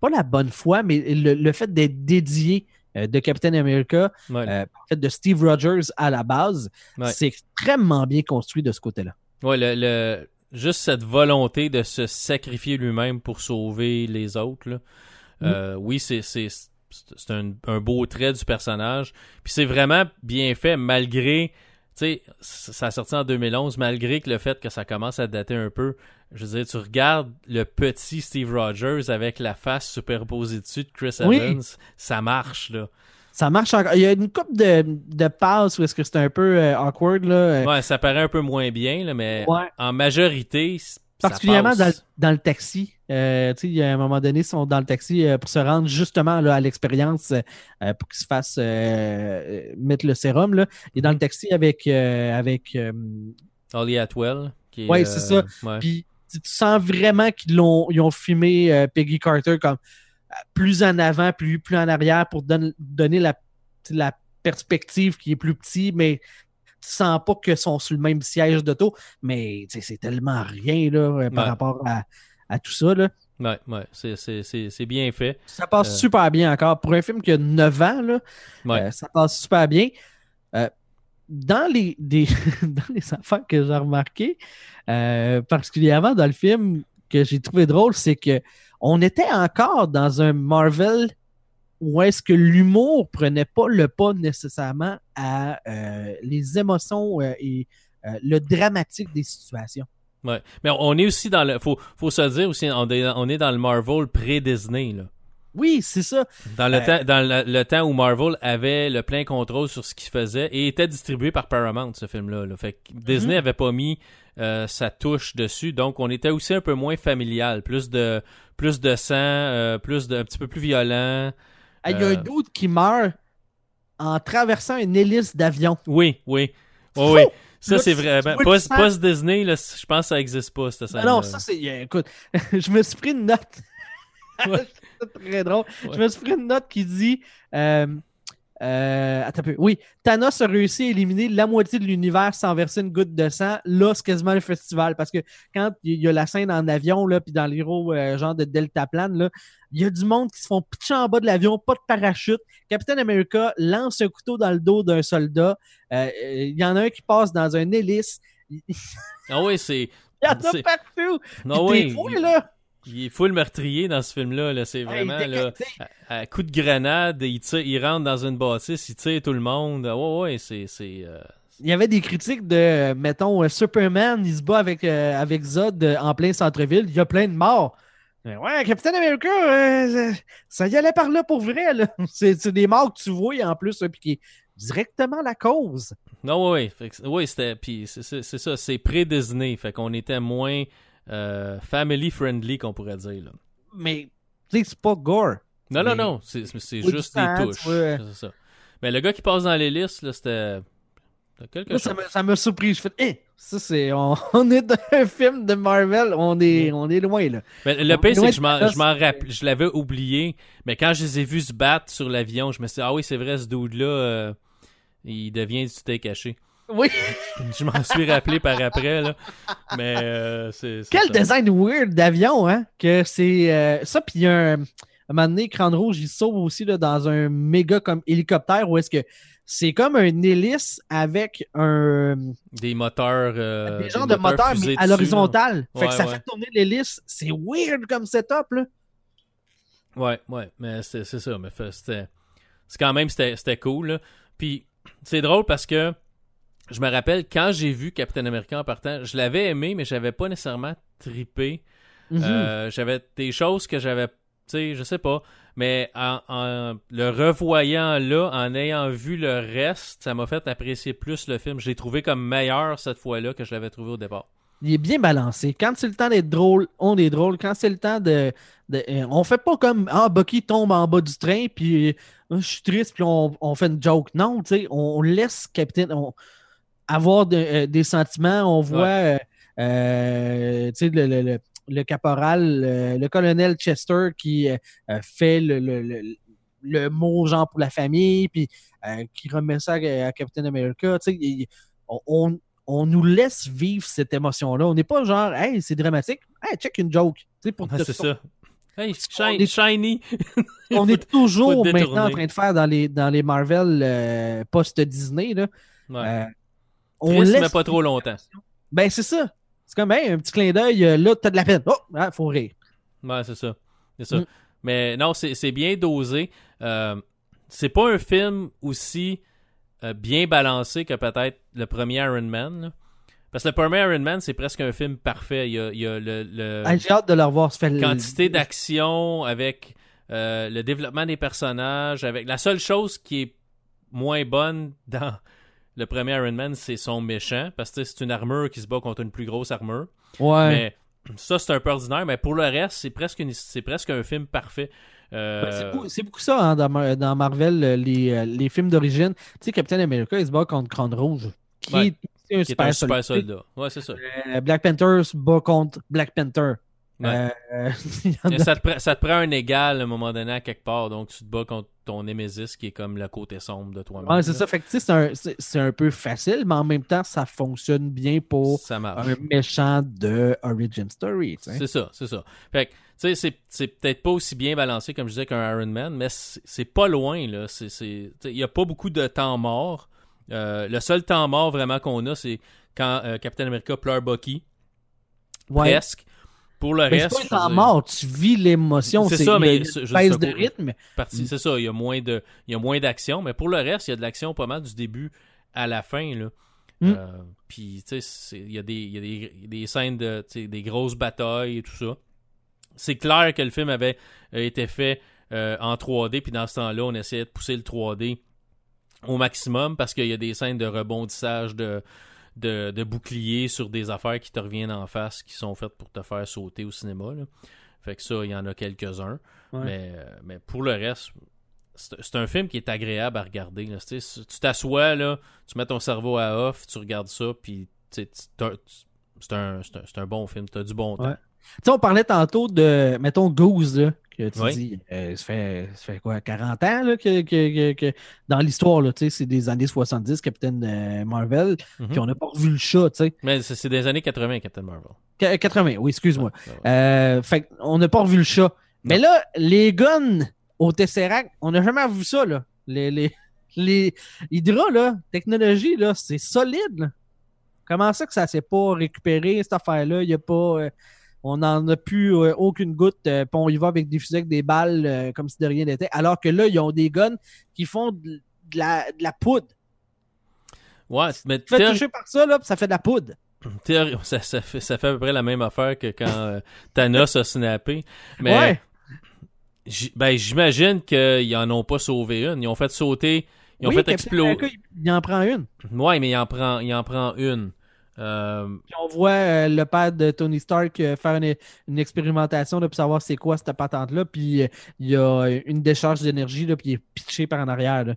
pas la bonne foi, mais le, le fait d'être dédié euh, de Captain America, Ouais. euh, en fait de Steve Rogers à la base, Ouais. c'est extrêmement bien construit de ce côté-là. Ouais, le, le- juste cette volonté de se sacrifier lui-même pour sauver les autres. là. Euh, oui, c'est c'est un, un beau trait du personnage. Puis c'est vraiment bien fait malgré, tu sais, ça a sorti en 2011, malgré que le fait que ça commence à dater un peu. Je veux dire, tu regardes le petit Steve Rogers avec la face superposée dessus de Chris Oui. Evans, ça marche là. Ça marche encore. Il y a une coupe de, de passes où est-ce que c'est un peu euh, awkward, là. euh, Ouais, ça paraît un peu moins bien là, mais ouais. en majorité, ça Particulièrement dans, dans le taxi. Euh, a un moment donné, ils sont dans le taxi euh, pour se rendre justement là, à l'expérience euh, euh, pour qu'ils se fassent mettre le sérum. Là. Il est dans le taxi avec. avec Holly Atwell. Ouais, c'est ça. ouais. puis tu sens vraiment qu'ils l'ont ils ont filmé Peggy Carter comme plus en avant, plus, plus en arrière pour donner, donner la, la perspective qui est plus petit, mais tu sens pas qu'ils sont sur le même siège d'auto, mais c'est tellement rien là, par Ouais. rapport à, à tout ça. Là. Ouais, ouais, c'est, c'est, c'est, c'est bien fait. Ça passe Euh. super bien encore. Pour un film qui a 9 ans, là, Ouais. euh, ça passe super bien. Euh, dans, les, des, dans les affaires que j'ai remarquées, particulièrement dans le film que j'ai trouvé drôle, c'est que on était encore dans un Marvel où est-ce que l'humour prenait pas le pas nécessairement à les émotions et le dramatique des situations. Ouais. Mais on est aussi dans le. Faut, faut se dire aussi, on est, on est dans le Marvel pré-Disney, là. Oui, c'est ça. Dans, le, Euh. temps, dans le, le temps où Marvel avait le plein contrôle sur ce qu'il faisait et était distribué par Paramount, ce film-là. là. Fait que Disney Mhm. avait pas mis euh, sa touche dessus, donc on était aussi un peu moins familial. Plus de, plus de sang, euh, plus de, un petit peu plus violent. Ah, Il y a un doute qui meurt en traversant une hélice d'avion. Oui, oui. Oui. Ça, c'est vraiment. Post, là, je pense que ça existe pas, cette scène Ah non, ça c'est. Écoute, je me suis pris une note. Ouais. c'est très drôle. Ouais. Je me suis pris une note qui dit. Euh, euh, attends un peu. Oui, Thanos a réussi à éliminer la moitié de l'univers sans verser une goutte de sang. Là, c'est quasiment le festival. Parce que quand il y a la scène en avion, là, puis dans les gros euh, genre de deltaplane, là, il y a du monde qui se font pitcher en bas de l'avion, pas de parachute. Captain America lance un couteau dans le dos d'un soldat. Euh, Il y en a un qui passe dans un hélice. Il Ah oui, c'est. y en a partout. Non, Puis oui. il- là, Il est full meurtrier dans ce film-là. Là. C'est vraiment Hey, là, t'sais, à, à coup de grenade, il, tire, il rentre dans une bâtisse, il tire tout le monde. Ah, Ouais, ouais, c'est. c'est euh, Il y avait des critiques de, euh, mettons, euh, Superman, il se bat avec, euh, avec Zod euh, en plein centre-ville, il y a plein de morts. Euh, Ouais, Captain America, euh, ça y allait par là pour vrai. là. C'est des morts que tu vois en plus, hein, puis qui est directement la cause. Non, ouais, ouais. Fait que- ouais, c'était. Puis c'est ça, c'est pré-Disney. Fait qu'on était moins euh, family-friendly, qu'on pourrait dire. Là. Mais, tu sais, c'est pas gore. Non, non, non, c'est juste des touches. vois. C'est ça. Mais le gars qui passe dans l'hélice, là, c'était. quelque Moi, chose. ça m'a- surpris. Je fais, eh, ça c'est, on, on est dans un film de Marvel, on est, on est loin là. Mais le pire, est c'est que je m'en, de je l'avais oublié, mais quand je les ai vus se battre sur l'avion, je me suis dit, ah oui, c'est vrai, ce dude-là, euh, il devient du thé caché. Oui. Je m'en suis rappelé par après, là. Mais euh, c'est. Quel ça. design weird d'avion, hein? Que c'est euh, ça, puis il y a un, un moment donné, Crâne Rouge, il sauve aussi là, dans un méga comme hélicoptère où est-ce que c'est comme un hélice avec un Des moteurs. euh, des genres de moteurs mais à l'horizontale. Fait que ça ouais. fait tourner l'hélice. C'est weird comme setup, là. Ouais, ouais. Mais c'est c'est ça. Mais c'était. C'est quand même, c'était c'était cool, là. Puis c'est drôle parce que je me rappelle quand j'ai vu Captain America en partant, je l'avais aimé, mais j'avais pas nécessairement trippé. Mhm. Euh, j'avais des choses que j'avais, tu sais, je sais pas, mais en, en le revoyant là, en ayant vu le reste, ça m'a fait apprécier plus le film. Je l'ai trouvé comme meilleur cette fois-là que je l'avais trouvé au départ. Il est bien balancé. Quand c'est le temps d'être drôle, on est drôle. Quand c'est le temps de. de- euh, on fait pas comme Ah, Bucky tombe en bas du train, puis euh, je suis triste, puis on, on fait une joke. Non, tu sais, on laisse Capitaine on- avoir de- euh, des sentiments. On voit euh, euh, le, le- le- le caporal, le colonel Chester qui fait le, le- le- le mot genre pour la famille, puis qui remet ça à, à Captain America. Il- on- on, on nous laisse vivre cette émotion-là. On n'est pas genre, hey, c'est dramatique. Hey, check une joke. Pour Ouais, c'est ça. Hey, shiny, est- shiny. On est toujours maintenant en train de faire dans les, dans les Marvel euh, post-Disney. Ouais. Euh, on Triste, laisse mais pas trop longtemps. Ben, c'est ça. C'est comme, hey, un petit clin d'œil, euh, là, t'as de la peine. Oh, ah, faut rire. Ouais, c'est ça. C'est ça. Mm. Mais non, c'est bien dosé. Euh, c'est pas un film aussi euh, bien balancé que peut-être le premier Iron Man. là. Parce que le premier Iron Man, c'est presque un film parfait. Il y a, il y a le, le- Ah, J'ai hâte de le revoir faire le- quantité d'action avec euh, le développement des personnages. avec La seule chose qui est moins bonne dans le premier Iron Man, c'est son méchant. Parce que c'est une armure qui se bat contre une plus grosse armure. Ouais. Mais ça, c'est un peu ordinaire. Mais pour le reste, c'est presque, une- c'est presque un film parfait. Euh, Ben, c'est beaucoup- C'est beaucoup ça hein, dans, Mar- dans Marvel, euh, les, les films d'origine. Tu sais, Captain America, il se bat contre Crâne Rouge, qui Ouais. est un qui est super, un super soldat. soldat. Ouais, c'est ça. Euh, Black Panther se bat contre Black Panther. Ouais. Euh, a- ça, te prend, ça te prend un égal à un moment donné à quelque part. Donc, tu te bats contre ton Némésis qui est comme le côté sombre de toi-même. Ouais, c'est ça. Fait que, c'est un, c'est- un peu facile, mais en même temps, ça fonctionne bien pour Ça un méchant de Origin Story. C'est ça, c'est ça. Fait que, tu sais, c'est, peut-être pas aussi bien balancé comme je disais qu'un Iron Man, mais c'est, pas loin, là. Il y a pas beaucoup de temps mort. Euh, le seul temps mort vraiment qu'on a, c'est quand euh, Captain America pleure Bucky, Ouais. presque. Pour le Mais reste, c'est pas un temps mort, tu vis l'émotion. C'est ça, il y a mais de rythme. c'est ça, il y a moins de, il y a moins d'action, mais pour le reste, il y a de l'action pas mal du début à la fin, là. Mm. Euh, Puis, tu sais, il y a des, il y a des, des scènes de, des grosses batailles et tout ça. C'est clair que le film avait euh, été fait euh, en 3D, puis dans ce temps-là, on essayait de pousser le 3D au maximum parce qu'il y a des scènes de rebondissage de, de, de boucliers sur des affaires qui te reviennent en face, qui sont faites pour te faire sauter au cinéma. là. Fait que ça, il y en a quelques-uns. Ouais. Mais, mais pour le reste, c'est un film qui est agréable à regarder. là. Tu t'assois, là, tu mets ton cerveau à off, tu regardes ça, puis c'est un, un, un bon film. Tu as du bon temps. Ouais. Tu sais, on parlait tantôt de, mettons, Goose, là, que tu dis, euh, ça, fait, ça fait quoi, 40 ans, là, que, que- que- que- dans l'histoire, là, tu sais, c'est des années 70, Captain euh, Marvel, puis on n'a pas revu le chat, tu sais. Mais c'est des années 80, Captain Marvel. Qu- 80, oui, excuse-moi. Ouais. Euh, fait on n'a pas revu le chat. Mais là, les guns au Tesseract, on n'a jamais revu ça, là. Les, les, les Hydra, là, technologie, là, c'est solide, là. Comment ça que ça s'est pas récupéré, cette affaire-là? Il y a pas... on n'en a plus euh, aucune goutte. euh, puis on y va avec des fusils avec des balles euh, comme si de rien n'était. Alors que là, ils ont des guns qui font de, de la, de la poudre. Ouais, mais Tu fais toucher par ça, là, puis ça fait de la poudre. ça, ça fait, ça fait à peu près la même affaire que quand euh, Thanos a snappé. Mais Ouais. ben, j'imagine qu'ils en ont pas sauvé une. Ils ont fait sauter. Ils ont Oui, fait exploser. Il en prend une. Ouais, mais il en prend, il en prend une. Euh, Puis on voit euh, le père de Tony Stark euh, faire une, une expérimentation là, pour savoir c'est quoi cette patente-là. Puis euh, il y a une décharge d'énergie, là, puis il est pitché par en arrière. là.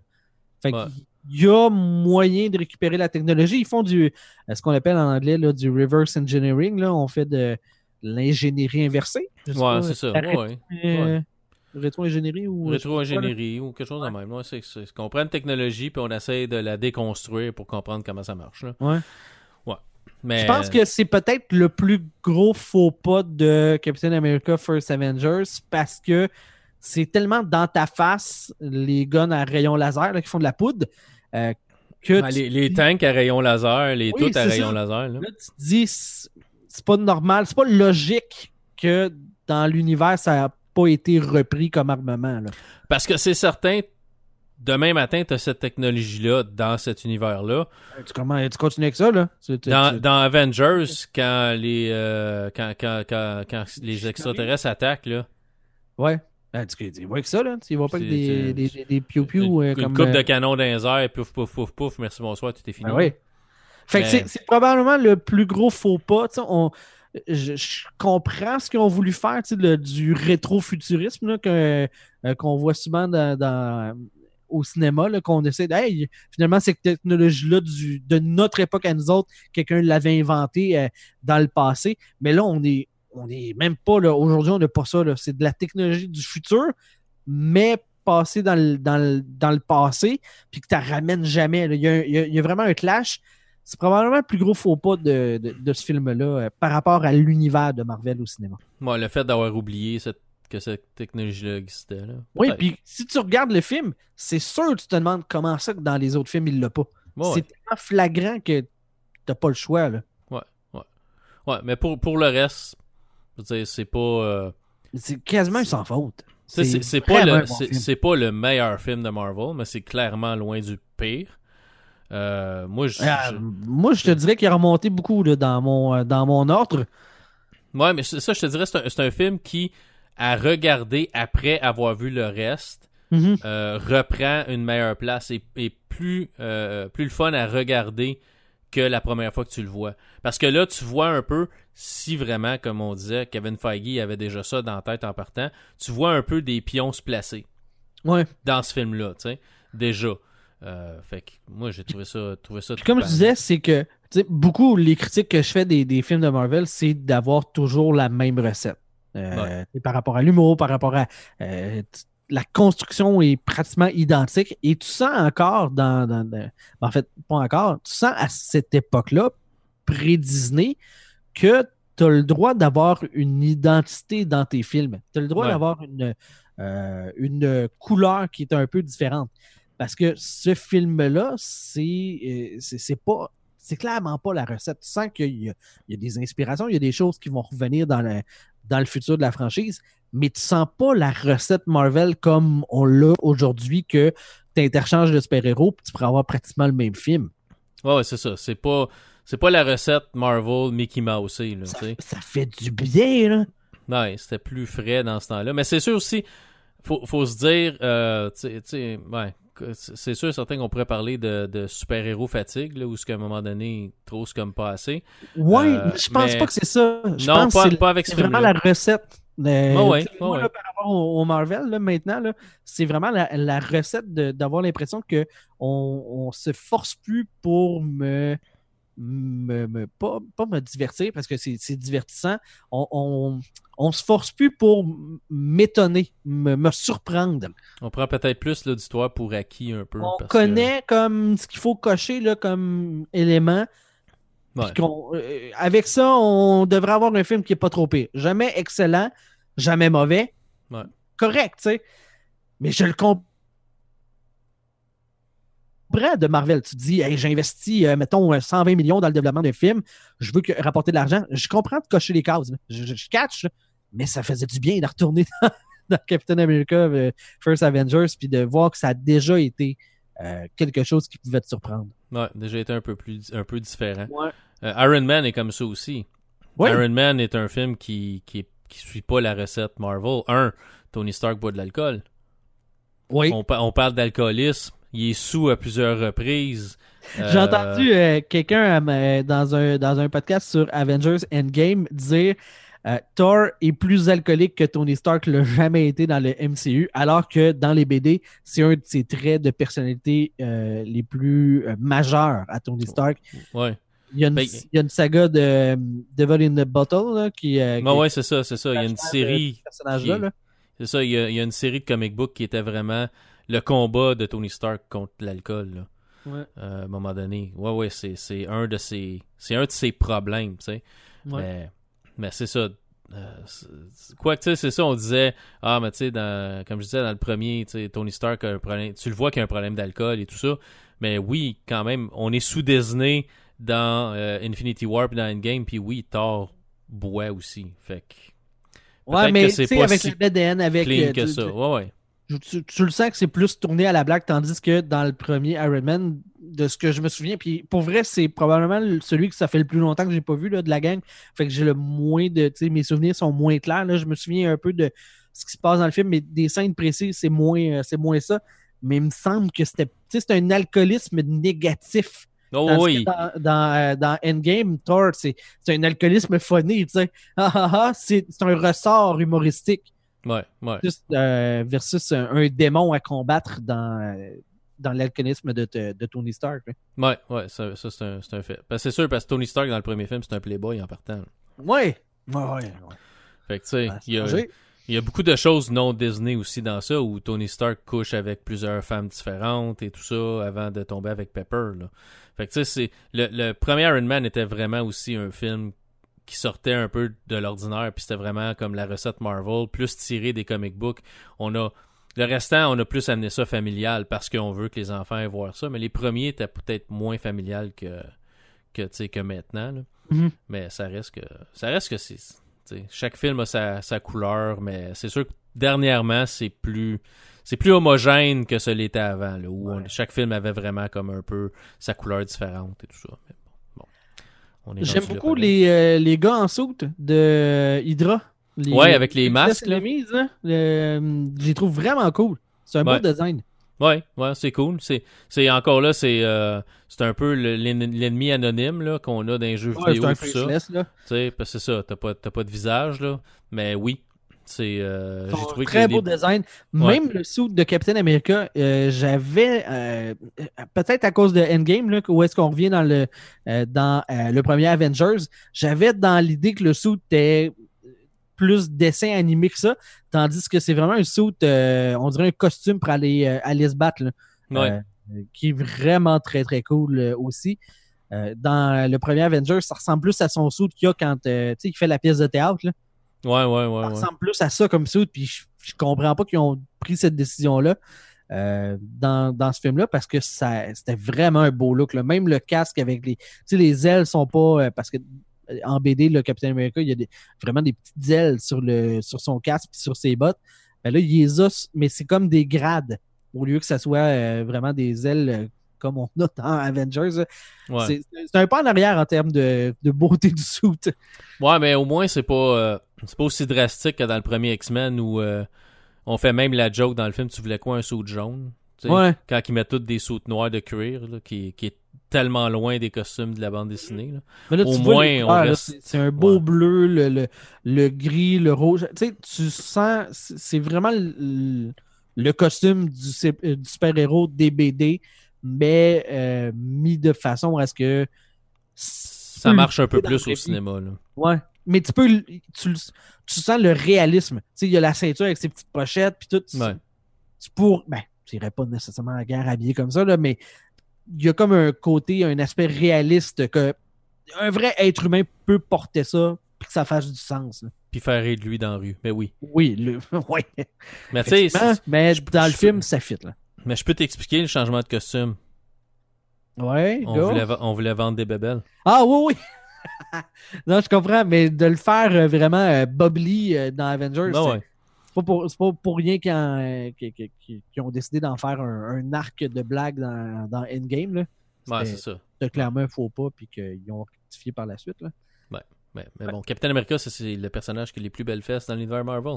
Fait Ouais. qu'il y a moyen de récupérer la technologie. Ils font du ce qu'on appelle en anglais là, du reverse engineering. Là. On fait de l'ingénierie inversée. Ouais, c'est ça. arrête- Ouais, euh, Ouais. Rétro-ingénierie ou. Rétro-ingénierie ou quelque chose de même. Ouais, c'est, c'est qu'on prend une technologie puis on essaie de la déconstruire pour comprendre comment ça marche. Là. Ouais. Mais... Je pense que c'est peut-être le plus gros faux pas de Captain America First Avengers parce que c'est tellement dans ta face les guns à rayon laser là, qui font de la poudre euh, que tu- les, les tanks à rayon laser, les Oui, tout à rayon ça. laser. Là. là, tu te dis c'est c'est pas normal, c'est pas logique que dans l'univers ça n'a pas été repris comme armement. Là. Parce que c'est certain, demain matin, tu as cette technologie-là dans cet univers-là. Euh, Tu, comment, tu continues avec ça, là? Tu- tu- Dans, tu- dans Avengers, quand les, euh, quand, quand, quand, quand les extraterrestres attaquent, là, Ouais. Ben, tu tu vois que ça, là. Tu vois pas que des, des, des, des piou-piou une, euh, comme. coupe euh, de canon dans les airs, pouf, pouf, pouf, pouf, merci, bonsoir, tout est fini. Ben oui. Fait que Mais- c'est- c'est probablement le plus gros faux pas. Tu sais, on, je, je comprends ce qu'ils ont voulu faire, tu sais, le- du rétro-futurisme euh, qu'on voit souvent dans, dans- au cinéma, qu'on essaie de. Finalement, cette technologie-là de notre époque à nous autres, quelqu'un l'avait inventé euh, dans le passé. Mais là, on est, on est même pas. Aujourd'hui, on n'a pas ça. C'est de la technologie du futur, mais passé dans le, dans le, passé, puis que tu la ramènes jamais. Il y, a, vraiment un clash. C'est probablement le plus gros faux pas de, ce film-là euh, par rapport à l'univers de Marvel au cinéma. Le fait d'avoir oublié cette- que cette technologie-là existait. Là. Oui, puis si tu regardes le film, c'est sûr que tu te demandes comment ça que dans les autres films, il l'a pas. Ouais, C'est tellement flagrant que t'as pas le choix. Là. ouais, mais pour, pour le reste, je veux dire, c'est pas. euh, C'est quasiment sans faute. c'est, pas le, bon pas le meilleur film de Marvel, mais c'est clairement loin du pire. Euh, moi, je, Ah, je- moi, je te dirais qu'il a remonté beaucoup là, dans, mon, euh, dans mon ordre. Ouais, mais ça, je te dirais, c'est un, c'est un film qui, à regarder après avoir vu le reste, Mhm. euh, reprend une meilleure place et, et plus, euh, plus le fun à regarder que la première fois que tu le vois. Parce que là, tu vois un peu, si vraiment, comme on disait, Kevin Feige avait déjà ça dans la tête en partant, tu vois un peu des pions se placer Ouais. dans ce film-là, tu sais, déjà. Euh, fait que moi, j'ai trouvé ça, trouvé ça Puis comme je disais, c'est que beaucoup les critiques que je fais des, des films de Marvel, c'est d'avoir toujours la même recette. Euh, Par rapport à l'humour, par rapport à euh, la construction est pratiquement identique. Et tu sens encore dans, dans- dans- en fait, pas encore, tu sens à cette époque-là, pré-Disney, que tu as le droit d'avoir une identité dans tes films. Tu as le droit Ouais. d'avoir une, euh, une couleur qui est un peu différente. Parce que ce film-là, c'est c'est pas. C'est clairement pas la recette. Tu sens qu'il y, a- il y a des inspirations, il y a des choses qui vont revenir dans le, dans le futur de la franchise, mais tu sens pas la recette Marvel comme on l'a aujourd'hui, que tu interchanges de super-héros tu pourras avoir pratiquement le même film. Ouais, ouais, c'est ça. C'est pas, c'est pas la recette Marvel Mickey Mouse, là, Ça, fait du bien, là. Ouais, c'était plus frais dans ce temps-là. Mais c'est sûr aussi, faut, faut se dire, euh, tu sais- tu sais, ouais, c'est sûr certain qu'on pourrait parler de, de super-héros fatigue, là, où ce qu'à un moment donné, trop c'est comme pas assez. Ouais, Euh, je pense mais- pas que c'est ça. Je Non, pense pas- que c'est- pas avec ce c'est vraiment la recette. Ouais, ouais, là, par rapport au, Marvel, là, maintenant, c'est vraiment la, la recette d'avoir l'impression que on, on se force plus pour me, me, me- pas, pas me divertir parce que c'est divertissant. On, on, on se force plus pour m'étonner, me, me surprendre. On prend peut-être plus l'auditoire pour acquis un peu. On parce que- connaît comme ce qu'il faut cocher là, comme élément. Ouais. Euh, avec ça, on devrait avoir un film qui est pas trop pire. Jamais excellent, jamais mauvais. Ouais. Correct, tu sais. Mais je le comprends de Marvel. Tu te dis, hey, j'ai investi, euh, mettons, euh, 120 millions dans le développement d'un film. Je veux que, rapporter de l'argent. Je comprends de cocher les cases. Je, je, je catch, mais ça faisait du bien de retourner dans, dans Captain America euh, First Avengers puis de voir que ça a déjà été euh, quelque chose qui pouvait te surprendre. Ouais, déjà été un peu plus, un peu différent. Ouais. Euh, Iron Man est comme ça aussi. Oui. Iron Man est un film qui, qui, qui suit pas la recette Marvel. Un, Tony Stark boit de l'alcool. Oui. On parle d'alcoolisme. Il est sous à plusieurs reprises. J'ai Euh, entendu euh, quelqu'un euh, dans, un, dans un podcast sur Avengers Endgame dire Thor est plus alcoolique que Tony Stark l'a jamais été dans le MCU, alors que dans les BD, c'est un de ses traits de personnalité les plus majeurs à Tony Stark. Ouais. Il y a une, Ben, il y a une saga de Devil in the Bottle là, qui, Ben qui ouais, c'est ça, c'est ça. Il y a une série. C'est ça, il y, a, il y a une série de comic books qui était vraiment le combat de Tony Stark contre l'alcool. Ouais. Euh, à un moment donné. Ouais, ouais, c'est, c'est un de ses. C'est un de ses problèmes, tu sais. Ouais. Mais, mais c'est ça. Euh, quoi que tu sais, c'est ça, on disait, ah, mais tu sais, dans- comme je disais dans le premier, tu sais, Tony Stark a un problème, tu le vois qu'il y a un problème d'alcool et tout ça, mais oui, quand même, on est sous-désigné dans euh, Infinity War puis dans Endgame, puis oui, Thor boit aussi, fait que Ouais, mais que c'est pas avec si le BDN, avec. clean que ça, ouais, ouais. Tu, tu le sens que c'est plus tourné à la blague, tandis que dans le premier Iron Man, de ce que je me souviens, puis pour vrai, c'est probablement le- celui que ça fait le plus longtemps que j'ai pas vu là, de la gang. Fait que j'ai le moins de. Tu sais, mes souvenirs sont moins clairs. Là. Je me souviens un peu de ce qui se passe dans le film, mais des scènes précises, c'est moins, euh, c'est moins ça. Mais il me semble que c'était. Tu sais, c'est un alcoolisme négatif. Oh oui, Dans, dans, euh, dans Endgame, Thor, c'est un alcoolisme funny, tu sais. Ah ah ah, c'est un ressort humoristique ouais, ouais. versus, euh, versus un, un démon à combattre dans, euh, dans l'alcoolisme de, de, de Tony Stark. là. Ouais, ouais, ça, ça, c'est un, un fait. C'est sûr, parce que Tony Stark, dans le premier film, c'est un playboy en partant. Ouais. Ouais, ouais. Fait que, tu sais, il y a, il y a beaucoup de choses non Disney aussi dans ça, où Tony Stark couche avec plusieurs femmes différentes et tout ça, avant de tomber avec Pepper, là. Fait que, tu sais, c'est... Le, le premier Iron Man était vraiment aussi un film qui sortait un peu de l'ordinaire, puis c'était vraiment comme la recette Marvel, plus tiré des comic books. On a... Le restant, on a plus amené ça familial parce qu'on veut que les enfants aient voir ça, mais les premiers étaient peut-être moins familial que, que, que maintenant, là. Mhm. Mais ça reste que ça reste que c'est chaque film a sa, sa couleur, mais c'est sûr que dernièrement c'est plus c'est plus homogène que ce l'était avant, là, où on- chaque film avait vraiment comme un peu sa couleur différente et tout ça. Mais bon, bon. On est J'aime beaucoup les, euh, les gars en soute de Hydra. Les- Ouais, avec les les masques, là. Là. Euh, je les trouve vraiment cool. C'est un Ouais. beau design. Ouais, ouais, c'est cool. C'est, c'est encore là, c'est, euh, c'est un peu le- l'en- l'ennemi anonyme là qu'on a dans les jeux Ouais, vidéo c'est un tout ça. là. Parce que c'est ça, t'as pas, t'as pas de visage là, mais oui, c'est, euh, trouvé très beau design. Même le suit de Captain America, euh, j'avais euh, peut-être à cause de Endgame, là, où est-ce qu'on revient dans le euh, dans le premier Avengers, j'avais dans l'idée que le suit était plus dessin animé que ça, tandis que c'est vraiment un suit, on dirait un costume pour aller aller se battre, là, Ouais. qui est vraiment très très cool aussi. Dans le premier Avengers, ça ressemble plus à son suit qu'il y a quand tu sais, il fait la pièce de théâtre. Là ouais, ouais, ouais, ça ouais. ressemble plus à ça comme ça, puis je, je comprends pas qu'ils ont pris cette décision-là euh, dans, dans ce film-là parce que ça c'était vraiment un beau look. là. Même le casque avec les. Tu sais, les ailes sont pas. euh, parce que euh, en BD, le Captain America, il y a des- vraiment des petites ailes sur, le, sur son casque et sur ses bottes. Ben là, il les a, mais c'est comme des grades au lieu que ça soit euh, vraiment des ailes comme on a dans Avengers. Ouais. C'est un pas en arrière en termes de, de beauté du suit. Ouais, mais au moins, c'est pas, euh, c'est pas aussi drastique que dans le premier X-Men où euh, on fait même la joke dans le film, tu voulais quoi, un saut jaune? Ouais. Quand ils mettent toutes des sauts noirs de cuir, là, qui, qui est tellement loin des costumes de la bande dessinée. Là. Mais là, Au moins, on reste- c'est un beau Ouais. bleu, le, le, le gris, le rouge. Tu sais, tu sens, c'est vraiment le, le costume du, euh, du super-héros des BD, mais euh, mis de façon à ce que. Ça marche un peu plus au cinéma. Là. Ouais. Mais tu peux, tu, sens le réalisme. Tu sais, il y a la ceinture avec ses petites pochettes, puis tout. Ouais. Tu pour, ben, tu irais pas nécessairement à la guerre habillé comme ça, là, mais il y a comme un côté, un aspect réaliste que un vrai être humain peut porter ça, puis que ça fasse du sens. là. Puis faire rire de lui dans la rue. Mais oui. Oui, le, ouais. Mais tu sais, c'est- mais je- dans le je- film, ça fit. Là. Mais je peux t'expliquer le changement de costume. Ouais, On voulait, on voulait vendre des bébelles. Ah oui, oui. non, je comprends, mais de le faire euh, vraiment euh, Bob Lee euh, dans Avengers, Ben c'est ouais. c'est pas, pour, c'est pas pour rien qu'ils euh, qu'ils- ont décidé d'en faire un, un arc de blague dans, dans Endgame. Là. Ouais, c'est ça. C'était clairement un faux pas, puis qu'ils ont rectifié par la suite. Là. Mais, mais bon, Captain America, c'est le personnage qui a les plus belles fesses dans l'univers Marvel.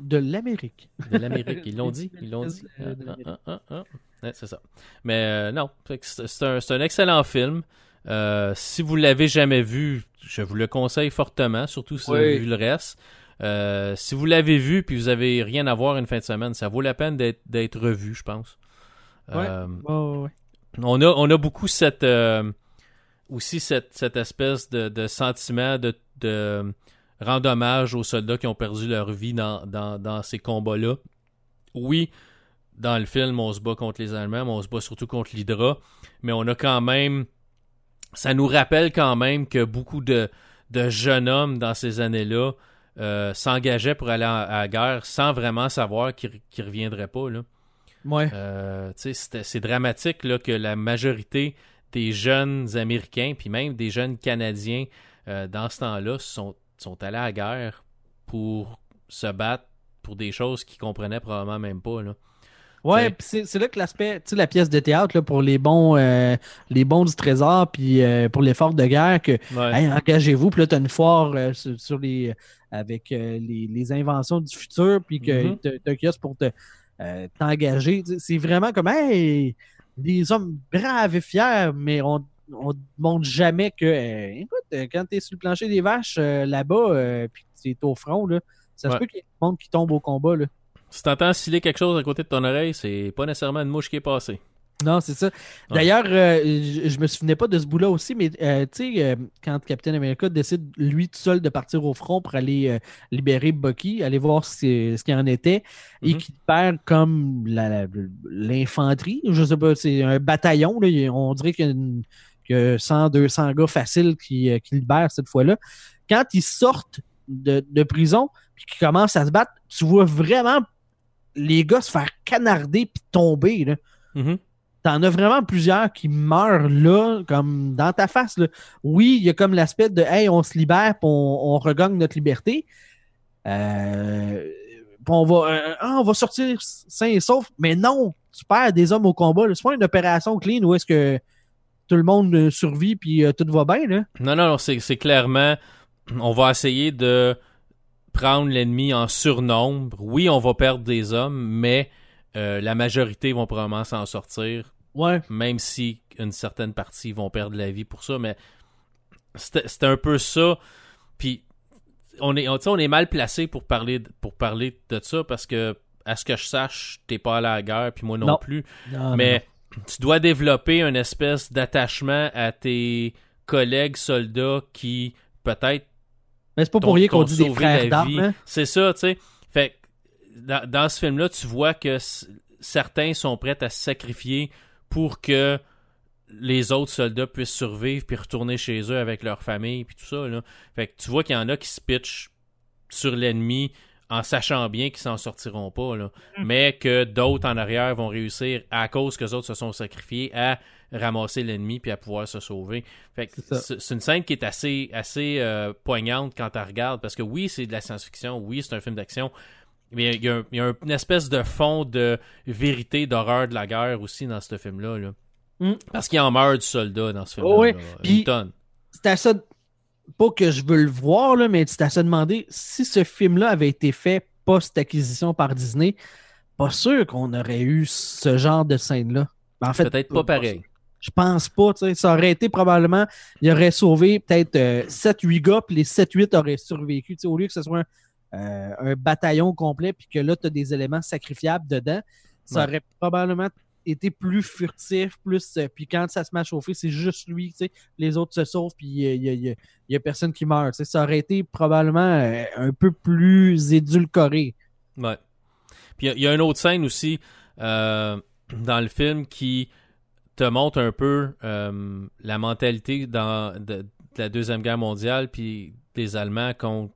De l'Amérique. De l'Amérique. Ils l'ont dit. Ils l'ont dit. Ah, ah, ah. Ouais, c'est ça. Mais euh, non, c'est un, un excellent film. Euh, si vous l'avez jamais vu, je vous le conseille fortement, surtout si vous avez vu le reste. Euh, si vous l'avez vu puis vous avez rien à voir une fin de semaine, ça vaut la peine d'être revu, je pense. Ouais, ouais, ouais. on a, on a beaucoup cette aussi cette, cette espèce de, de sentiment de, de rendre hommage aux soldats qui ont perdu leur vie dans, dans, dans ces combats-là. Oui, dans le film, on se bat contre les Allemands, mais on se bat surtout contre l'Hydra. Mais on a quand même. Ça nous rappelle quand même que beaucoup de, de jeunes hommes dans ces années-là euh, s'engageaient pour aller à, la guerre sans vraiment savoir qu'ils ne reviendraient pas. Là. Ouais. Euh, c'est dramatique là, que la majorité des jeunes Américains, puis même des jeunes Canadiens, euh, dans ce temps-là, sont, sont allés à la guerre pour se battre pour des choses qu'ils comprenaient probablement même pas. Là. Ouais, puis c'est là que l'aspect, tu sais, la pièce de théâtre là, pour les bons, euh, les bons du trésor, puis euh, pour l'effort de guerre, que engagez-vous, puis là, tu as une foire euh, sur, les, avec les, les, inventions du futur, puis que mm tu as un kiosque pour te, t'engager. C'est vraiment comme, hey, des hommes braves et fiers, mais on ne montre jamais que, écoute, quand tu es sur le plancher des vaches là-bas, puis que tu au front, là, ça se peut qu'il y ait du monde qui tombe au combat. Là. Si t'entends sciller quelque chose à côté de ton oreille, c'est pas nécessairement une mouche qui est passée. Non, c'est ça. D'ailleurs, euh, je, me souvenais pas de ce bout-là aussi, mais euh, tu sais, euh, quand Captain America décide, lui tout seul, de partir au front pour aller libérer Bucky, aller voir ce, qu'il en était, et mhm. qu'il perd comme l'infanterie, je sais pas, c'est un bataillon, on dirait qu'il y a, 100, 200 gars faciles qui, qui libèrent cette fois-là. Quand ils sortent de, de prison, puis qu'ils commencent à se battre, tu vois vraiment les gars se faire canarder puis tomber. Là. Mm-hmm. T'en as vraiment plusieurs qui meurent là, comme dans ta face. Oui, il y a comme l'aspect de Hey, on se libère on, on regagne notre liberté. Euh, on va, euh, ah, on va sortir sain et sauf. Mais non, tu perds des hommes au combat. C'est pas une opération clean où est-ce que tout le monde survit puis euh, tout va bien. Là. Non, non, c'est clairement. On va essayer de prendre l'ennemi en surnombre. Oui, on va perdre des hommes, mais euh, la majorité vont probablement s'en sortir. Ouais. Même si une certaine partie vont perdre la vie pour ça, mais c'était un peu ça. Puis on est, on, est mal placé pour parler, pour parler de ça parce que, à ce que je sache, t'es pas allé à la guerre, puis moi non, plus. mais tu dois développer une espèce d'attachement à tes collègues soldats qui peut-être mais c'est pas pour rien qu'on dit des frères d'armes. Hein. C'est ça, tu sais. Dans, ce film-là, tu vois que certains sont prêts à se sacrifier pour que les autres soldats puissent survivre puis retourner chez eux avec leur famille puis tout ça. Là. Fait que tu vois qu'il y en a qui se pitchent sur l'ennemi en sachant bien qu'ils s'en sortiront pas. Là. Mm. Mais que d'autres en arrière vont réussir à cause que les autres se sont sacrifiés à ramasser l'ennemi puis à pouvoir se sauver. c'est une scène qui est assez, assez euh, poignante quand tu regardes parce que oui, c'est de la science-fiction, oui, c'est un film d'action, mais il y, a, une espèce de fond de vérité, d'horreur de la guerre aussi dans ce film-là. Là. Mm. Parce qu'il en meurt du soldat dans ce film-là. Oh, oui. C'est à ça, pas que je veux le voir, là, mais c'est à se demander si ce film-là avait été fait post-acquisition par Disney, pas sûr qu'on aurait eu ce genre de scène-là. Ben, en fait, peut-être pas pareil. Je pense pas, tu sais. Ça aurait été probablement, il aurait sauvé peut-être 7-8 euh, gars, puis les 7-8 auraient survécu. Tu sais, au lieu que ce soit un, euh, bataillon complet, puis que là, tu as des éléments sacrifiables dedans, ça aurait probablement été plus furtif, plus. Euh, puis quand ça se met à chauffer, c'est juste lui, tu sais. Les autres se sauvent, puis il n'y a, y a, personne qui meurt. Tu sais. Ça aurait été probablement un peu plus édulcoré. Ouais. Puis il y, a une autre scène aussi dans le film qui te montre un peu euh, la mentalité dans, de, la Deuxième Guerre mondiale, puis des Allemands contre.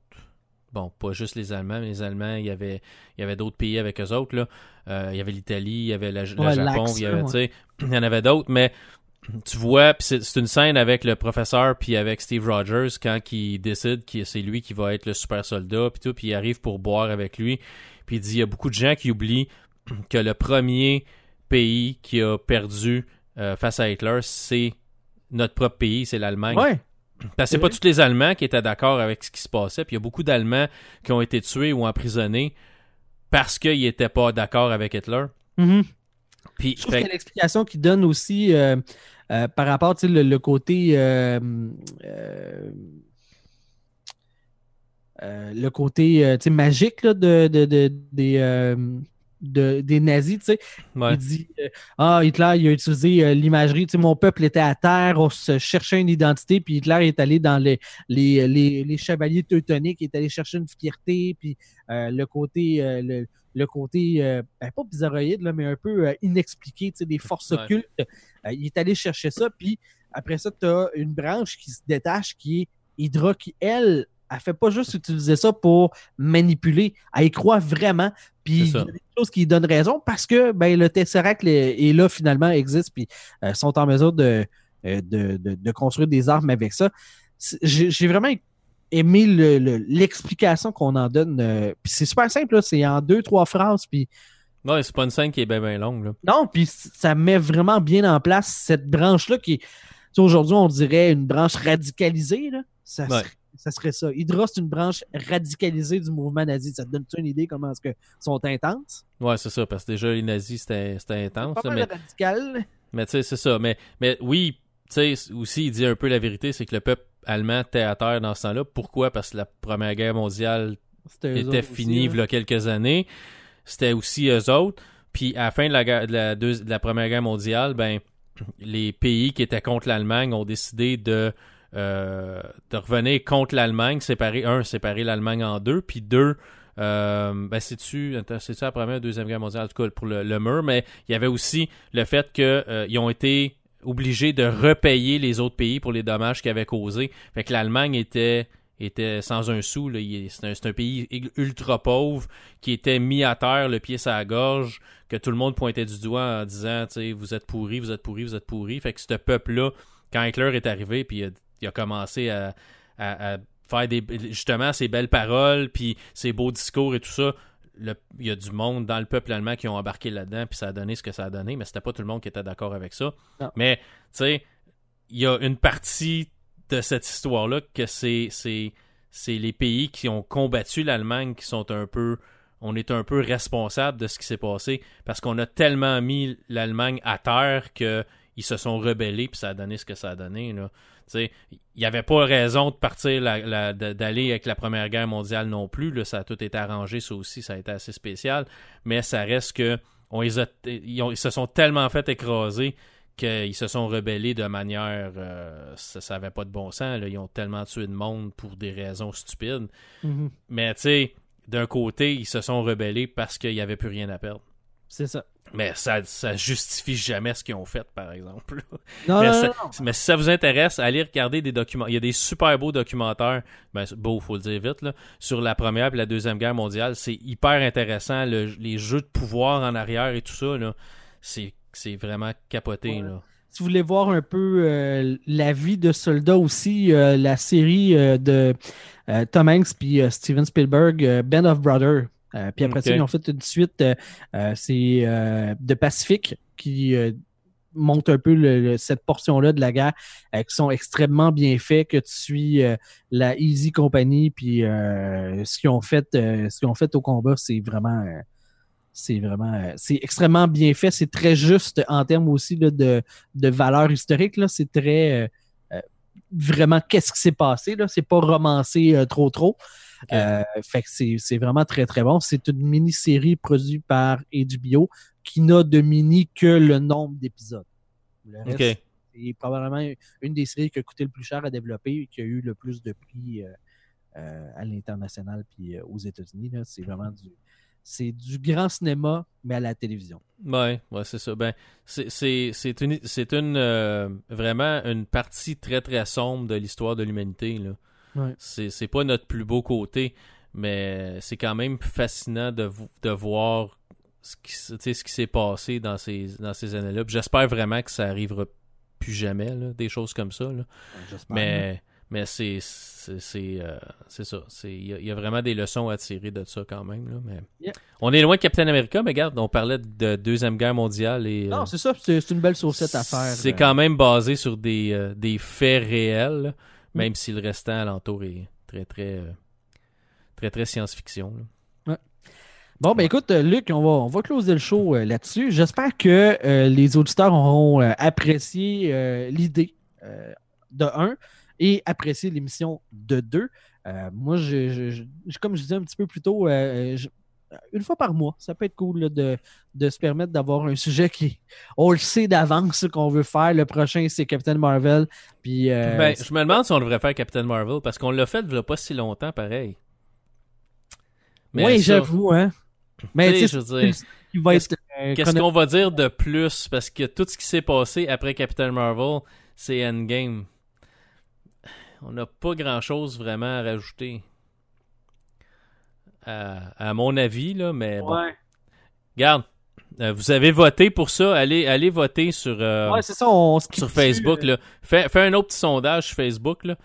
Bon, pas juste les Allemands, mais les Allemands, il y avait, il y avait d'autres pays avec eux autres. Là. Euh, il y avait l'Italie, il y avait le Japon, il y, avait, il y en avait d'autres, mais tu vois, puis c'est une scène avec le professeur puis avec Steve Rogers quand il décide que c'est lui qui va être le super soldat puis tout, puis il arrive pour boire avec lui, puis il dit il y a beaucoup de gens qui oublient que le premier pays qui a perdu euh, face à Hitler, c'est notre propre pays, c'est l'Allemagne. Ouais. Parce que c'est pas tous les Allemands qui étaient d'accord avec ce qui se passait. Puis il y a beaucoup d'Allemands qui ont été tués ou emprisonnés parce qu'ils n'étaient pas d'accord avec Hitler. Mm-hmm. Puis, Je trouve qu'il l'explication qui donne aussi euh, euh, par rapport le, le côté le côté magique de, de, de, des, de, des nazis, tu sais. Ouais. Il dit euh, Ah, Hitler, il a utilisé euh, l'imagerie, tu sais, mon peuple était à terre, on se cherchait une identité, puis Hitler est allé dans les, les, les, les chevaliers teutoniques, il est allé chercher une fierté, puis euh, le côté, le, le côté, ben, pas bizarroïde, là, mais un peu inexpliqué, tu sais, des forces Ouais. occultes. Il est allé chercher ça, puis après ça, tu as une branche qui se détache, qui est Hydra, qui, elle, elle fait pas juste utiliser ça pour manipuler, elle y croit vraiment, puis il y a des choses qui donnent raison parce que ben, le Tesseract est là, finalement, existe, puis euh, sont en mesure de, euh, de, de, de construire des armes avec ça. J'ai vraiment aimé le- le- l'explication qu'on en donne. euh, puis c'est super simple, c'est en deux, trois phrases, puis Ouais, c'est pas une scène qui est bien bien longue. Là. non, puis ça met vraiment bien en place cette branche-là qui aujourd'hui, on dirait une branche radicalisée, là. Ça, Ouais. serait, ça serait ça. Hydra, c'est une branche radicalisée du mouvement nazi. Ça te donne-tu une idée comment est-ce que sont intenses? Ouais, c'est ça, parce que déjà, les nazis, c'était intense. Pas là, mais radical. mais tu sais, c'est ça. Mais, mais oui, tu sais, aussi, il dit un peu la vérité, c'est que le peuple allemand était à terre dans ce temps-là. Pourquoi? Parce que la Première Guerre mondiale était finie là. il y a quelques années. C'était aussi eux autres. Puis à la fin de la, guerre- de la, de la Première Guerre mondiale, ben les pays qui étaient contre l'Allemagne ont décidé de, euh, de revenir contre l'Allemagne, séparer, un, séparer l'Allemagne en deux, puis deux, euh, ben c'est-tu, c'est-tu la Première ou Deuxième Guerre mondiale, en tout cas pour le, mur, mais il y avait aussi le fait qu'ils ont été obligés de repayer les autres pays pour les dommages qu'ils avaient causés. Fait que l'Allemagne était était sans un sou. C'est un, un pays ultra pauvre qui était mis à terre, le pied sur la gorge, que tout le monde pointait du doigt en disant, vous êtes pourris, vous êtes pourris, vous êtes pourris. Fait que ce peuple-là, quand Hitler est arrivé, puis il a, il a commencé à, à- à faire des, justement ces belles paroles, puis ces beaux discours et tout ça, le- il y a du monde dans le peuple allemand qui ont embarqué là-dedans, puis ça a donné ce que ça a donné, mais c'était pas tout le monde qui était d'accord avec ça. Non. Mais, tu sais, il y a une partie de cette histoire-là que c'est, c'est, c'est les pays qui ont combattu l'Allemagne qui sont un peu. On est un peu responsable de ce qui s'est passé parce qu'on a tellement mis l'Allemagne à terre qu'ils se sont rebellés puis ça a donné ce que ça a donné. Là. Il n'y avait pas raison de partir d'aller avec la Première Guerre mondiale non plus. Là, ça a tout été arrangé, ça aussi, ça a été assez spécial. Mais ça reste que on les a- ils, ont- ils se sont tellement fait écraser qu'ils se sont rebellés de manière. euh, ça n'avait pas de bon sens. là. Ils ont tellement tué de monde pour des raisons stupides. Mhm. Mais tu sais, d'un côté, ils se sont rebellés parce qu'il n'y avait plus rien à perdre. C'est ça. Mais ça, ça justifie jamais ce qu'ils ont fait, par exemple. Non, mais, non, ça- non, non. mais si ça vous intéresse, allez regarder des documents. Il y a des super beaux documentaires, ben, beau, faut le dire vite, là, sur la première et la deuxième guerre mondiale. C'est hyper intéressant. le- les jeux de pouvoir en arrière et tout ça, c'est, vraiment capoté. Ouais. Là. Si vous voulez voir un peu euh, la vie de soldats aussi, euh, la série euh, de Tom Hanks puis Steven Spielberg, Band of Brothers. Euh, puis après ça, ils ont fait une suite, euh, euh, c'est de Pacifique qui montre un peu le- le- cette portion-là de la guerre, euh, qui sont extrêmement bien faits, que tu suis euh, la Easy Company, puis euh, ce qu'ils ont fait, ce qu'ils ont fait au combat, c'est vraiment, c'est vraiment, c'est extrêmement bien fait, c'est très juste en termes aussi là, de, de valeur historique, là, c'est très vraiment qu'est-ce qui s'est passé, là, c'est pas romancé trop trop. Euh, fait que c'est vraiment très très bon. C'est une mini-série produite par HBO qui n'a de mini que le nombre d'épisodes. Le c'est probablement une des séries qui a coûté le plus cher à développer et qui a eu le plus de prix euh, euh, à l'international puis aux États-Unis. C'est vraiment du c'est du grand cinéma, mais à la télévision. Ouais, ouais, c'est ça. Ben, c'est, une, une euh, vraiment une partie très très sombre de l'histoire de l'humanité. Ouais. C'est, c'est pas notre plus beau côté, mais c'est quand même fascinant de, de voir ce qui, ce s'est passé dans ces, dans ces années-là. J'espère vraiment que ça arrivera plus jamais, là, des choses comme ça. Là. Mais, mais c'est, c'est, c'est, euh, c'est ça. Il y, a- il y a vraiment des leçons à tirer de ça quand même. Là, mais... Yeah. On est loin de Captain America, mais regarde, on parlait de Deuxième Guerre mondiale et. Non, euh, c'est ça, c'est c'est une belle saucette à faire. c'est euh, quand même basé sur des, euh, des faits réels, là. Même si le restant alentour est très, très, euh, très, très science-fiction. Bon, ben écoute, euh, Luc, on va, on va closer le show euh, là-dessus. J'espère que euh, les auditeurs auront apprécié l'idée de un et apprécié l'émission de deux. Moi, je, je- je- comme je disais un petit peu plus tôt, euh, je- une fois par mois. Ça peut être cool là, de, de se permettre d'avoir un sujet qui, on le sait d'avance ce qu'on veut faire. Le prochain, c'est Captain Marvel. Puis, euh, Ben, je me demande si on devrait faire Captain Marvel parce qu'on l'a fait il y a pas si longtemps, pareil. Mais oui, ça, j'avoue, hein. Mais tu sais, je veux dire, qu'est-ce- euh, qu'on va dire de plus? Parce que tout ce qui s'est passé après Captain Marvel, c'est Endgame. On n'a pas grand-chose vraiment à rajouter. À, à mon avis, là, mais bon. Ouais, euh, vous avez voté pour ça. Allez, allez voter sur, euh, Ouais, c'est ça, on skip sur dessus, Facebook. euh, Là. Fais, fais un autre petit sondage sur Facebook. Là.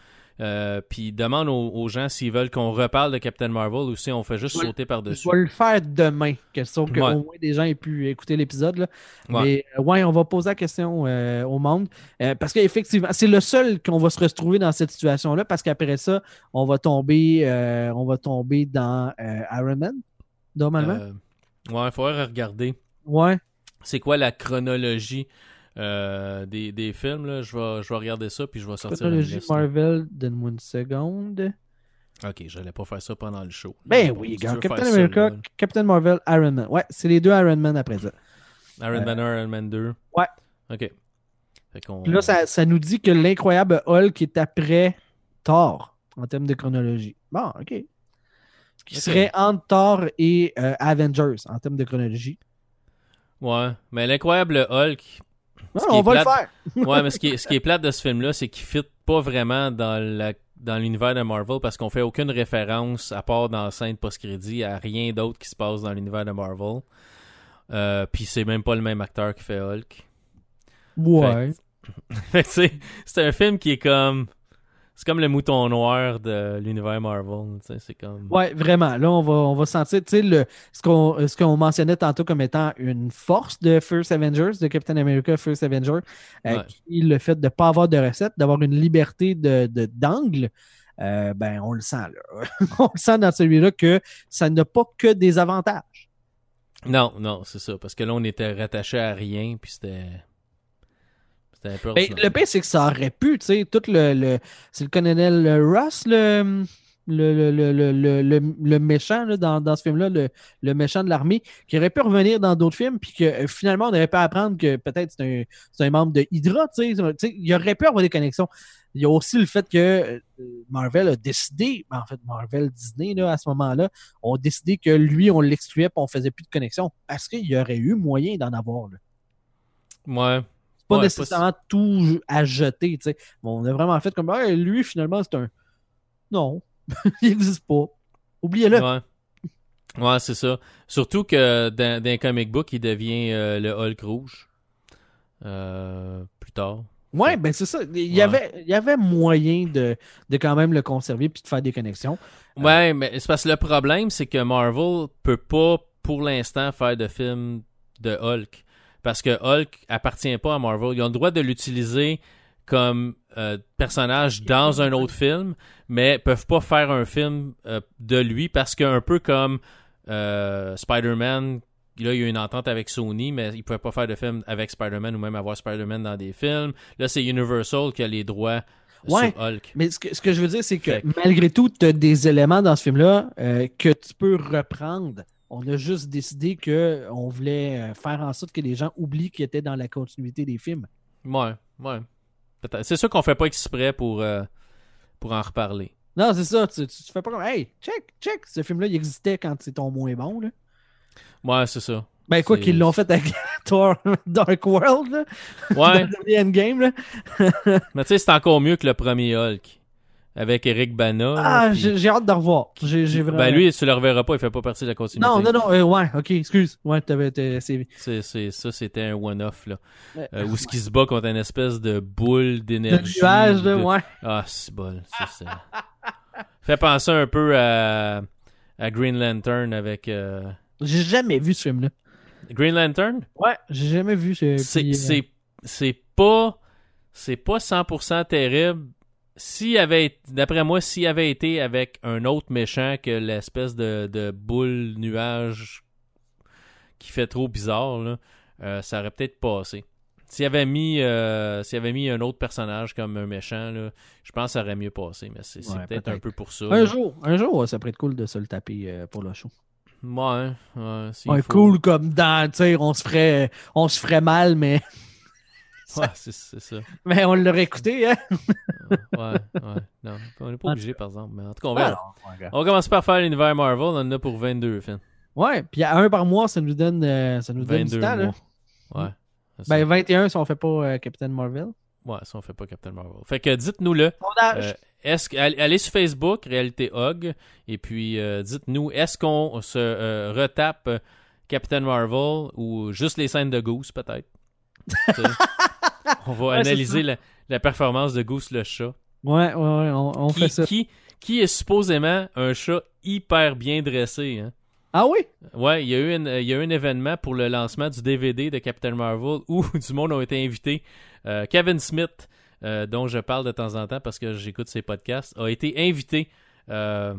Euh, puis demande aux, aux gens s'ils veulent qu'on reparle de Captain Marvel ou si on fait juste Ouais. sauter par-dessus. Je vais le faire demain, question que Ouais. au moins des gens aient pu écouter l'épisode. Ouais. Mais euh, ouais, on va poser la question euh, au monde. Euh, parce qu'effectivement, c'est le seul qu'on va se retrouver dans cette situation-là, parce qu'après ça, on va tomber, on va tomber dans Iron Man, normalement. Ouais, il faudrait regarder. Ouais. c'est quoi la chronologie euh, des, des films. Là. Je, vais, je vais regarder ça puis je vais sortir une liste. Marvel, donne-moi une seconde. Ok, j'allais pas faire ça pendant le show. Ben oui, gars, Captain ça, America. Captain Marvel, Iron Man. Ouais, c'est les deux Iron Man après ça. Iron Man 1, Iron Man 2. Ouais. Ok. Fait Puis là, ça, ça nous dit que l'incroyable Hulk est après Thor en termes de chronologie. Bon, OK. Qui serait entre Thor et euh, Avengers en termes de chronologie. Ouais, mais l'incroyable Hulk. Qui on va le faire. Ouais, mais ce qui est, ce qui est plate de ce film-là, c'est qu'il fit pas vraiment dans la dans l'univers de Marvel parce qu'on fait aucune référence à part dans la scène post-crédit à rien d'autre qui se passe dans l'univers de Marvel. Euh, Puis c'est même pas le même acteur qui fait Hulk. Ouais. Fait c'est un film qui est comme. C'est comme le mouton noir de l'univers Marvel. C'est comme. Ouais, vraiment. Là, on va, on va sentir, le- ce qu'on mentionnait tantôt comme étant une force de First Avengers, de Captain America First Avenger, euh, Ouais. qui le fait de ne pas avoir de recette, d'avoir une liberté de de- d'angle. euh, ben, on le sent, là. on le sent dans celui-là que ça n'a pas que des avantages. Non, non, c'est ça. Parce que là, on était rattaché à rien. Puis c'était. C'était un peu. Ben, le pire, c'est que ça aurait pu, tu sais, tout le, le- c'est le colonel Ross, le, le, le, le, le, le- le- le méchant là, dans, dans ce film-là, le, le méchant de l'armée, qui aurait pu revenir dans d'autres films, puis que euh, finalement, on aurait pu apprendre que peut-être c'est un, un membre de Hydra, tu sais, il aurait pu avoir des connexions. Il y a aussi le fait que euh, Marvel a décidé, ben, en fait, Marvel Disney, là, à ce moment-là, ont décidé que lui, on l'excluait, puis on faisait plus de connexion, parce qu'il y aurait eu moyen d'en avoir, là Ouais. Pas Ouais, nécessairement tout à jeter, tu sais. Bon, on a vraiment fait comme, Hey, lui, finalement, c'est un. Non, il n'existe pas. Oubliez-le. Ouais. Ouais, c'est ça. Surtout que dans, dans un comic book, il devient euh, le Hulk rouge. Euh, plus tard. Ouais, ben c'est ça. Il y, Ouais. avait, il y avait moyen de, de quand même le conserver puis de faire des connexions. Ouais, mais c'est parce que le problème, c'est que Marvel peut pas, pour l'instant, faire de film de Hulk. Parce que Hulk appartient pas à Marvel. Ils ont le droit de l'utiliser comme euh, personnage dans un autre film, mais peuvent pas faire un film euh, de lui parce qu'un peu comme euh, Spider-Man, là, il y a eu une entente avec Sony, mais ils pouvaient pas faire de film avec Spider-Man ou même avoir Spider-Man dans des films. Là, c'est Universal qui a les droits Ouais. sur Hulk. Mais ce que, ce que je veux dire, c'est que Fait malgré tout, tu as des éléments dans ce film-là que tu peux reprendre. On a juste décidé qu'on voulait euh, faire en sorte que les gens oublient qu'ils étaient dans la continuité des films. Ouais, ouais. C'est sûr qu'on fait pas exprès pour, euh, pour en reparler. Non, c'est ça. Tu, tu, tu fais pas comme Hey, check, check, ce film-là, il existait quand c'est ton moins bon. Là. Ouais, c'est ça. Ben quoi qu'ils l'ont fait avec Dark World, là, Ouais, dans le Endgame. Là. mais tu sais, c'est encore mieux que le premier Hulk. Avec Eric Bana. Ah, puis- j'ai hâte de revoir. J'ai j'ai vraiment... Ben lui, tu le reverras pas, il fait pas partie de la continuité. Non, non, non, euh, ouais, ok, excuse. Ouais, t'avais, t'avais- c'est... C'est, c'est- ça, c'était un one-off, là. Ouais. Euh, où ce qui se bat contre une espèce de boule Le d'énergie. nuage, là, de- ouais. Ah, c'est bol. ça, c'est- Fait penser un peu à, à Green Lantern avec... euh, J'ai jamais vu ce film-là. Green Lantern? Ouais, j'ai jamais vu ce... c'est puis, euh, c'est c'est pas c'est pas 100% terrible s'il avait d'après moi s'il avait été avec un autre méchant que l'espèce de, de boule nuage qui fait trop bizarre là, euh, ça aurait peut-être passé s'il avait mis euh, s'il avait mis un autre personnage comme un méchant là, je pense que ça aurait mieux passé mais c'est Ouais, peut-être un peu pour ça Un là. jour, un jour, ça pourrait être cool de se le taper euh, pour le show. Ouais, ouais, Ouais, faut. cool comme dans, on se ferait, on se ferait mal, mais, Ouais, c'est c'est ça. mais on l'aurait écouté, hein? Ouais, ouais. Non, on n'est pas obligé, par exemple. Mais en tout cas, on ouais. On commence par faire l'univers Marvel. On en a pour 22 films. Ouais, puis à un par mois, ça nous donne, euh, ça nous donne du 22 temps, là. mois. Ouais. c'est ça. Ben, 21 si on fait pas euh, Captain Marvel. Ouais, si on fait pas Captain Marvel. Fait que dites-nous-le. Sondage. Euh, est-ce allez sur Facebook, Réalité Hog, et puis dites-nous, est-ce qu'on se retape Captain Marvel ou juste les scènes de Goose, peut-être? On va Ouais, analyser la, la performance de Goose le chat. Ouais, ouais, ouais, on, on Qui, fait ça. qui, qui est supposément un chat hyper bien dressé. Hein? Ah oui? Ouais, il y, a eu une- il y a eu un événement pour le lancement du DVD de Captain Marvel où du monde ont été invités. Euh, Kevin Smith, euh, dont je parle de temps en temps parce que j'écoute ses podcasts, a été invité. euh,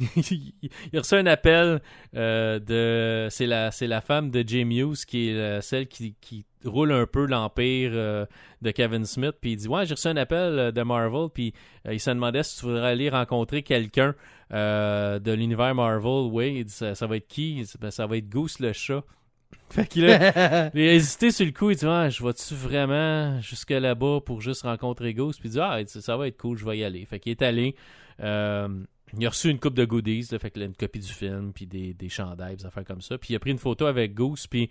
il a reçu un appel euh, de. C'est la, c'est la femme de Jim Hughes qui est euh, celle qui, qui roule un peu l'empire euh, de Kevin Smith. Puis il dit Ouais, j'ai reçu un appel de Marvel. Puis il se demandait si tu voudrais aller rencontrer quelqu'un de l'univers Marvel. Oui, il dit ça, ça va être qui Il dit, Ben, Ça va être Goose le chat. Fait qu'il a, il a hésité sur le coup. Il dit ah, Je vais-tu vraiment jusque là-bas pour juste rencontrer Goose Puis il dit Ah, ça va être cool, je vais y aller. Fait qu'il est allé. Il a reçu une coupe de goodies, fait une copie du film, puis des, des chandails, des affaires comme ça. Puis il a pris une photo avec Goose, puis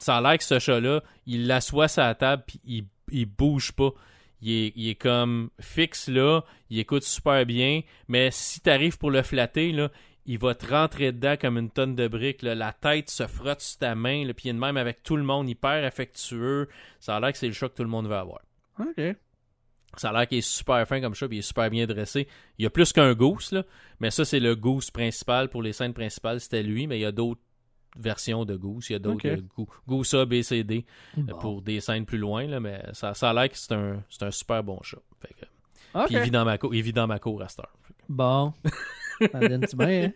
ça a l'air que ce chat-là, il l'assoit sur la table, puis il, il bouge pas. Il est, il est comme fixe là, il écoute super bien, mais si t'arrives pour le flatter, là, il va te rentrer dedans comme une tonne de briques. La tête se frotte sur ta main, il est de même avec tout le monde, hyper affectueux. Ça a l'air que c'est le chat que tout le monde veut avoir. ok. Ça a l'air qu'il est super fin comme chat, puis il est super bien dressé. Il y a plus qu'un goose, là, mais ça, c'est le goose principal. Pour les scènes principales, c'était lui, mais il y a d'autres versions de goose. Il y a d'autres Ok. euh, Goo- goose A, B, C, D euh, Bon. pour des scènes plus loin, là, mais ça, ça a l'air que c'est un, un super bon chat. Fait que- Ok. Puis il vit, dans ma cour, il vit dans ma cour à cette heure. Bon. Ça bien, hein?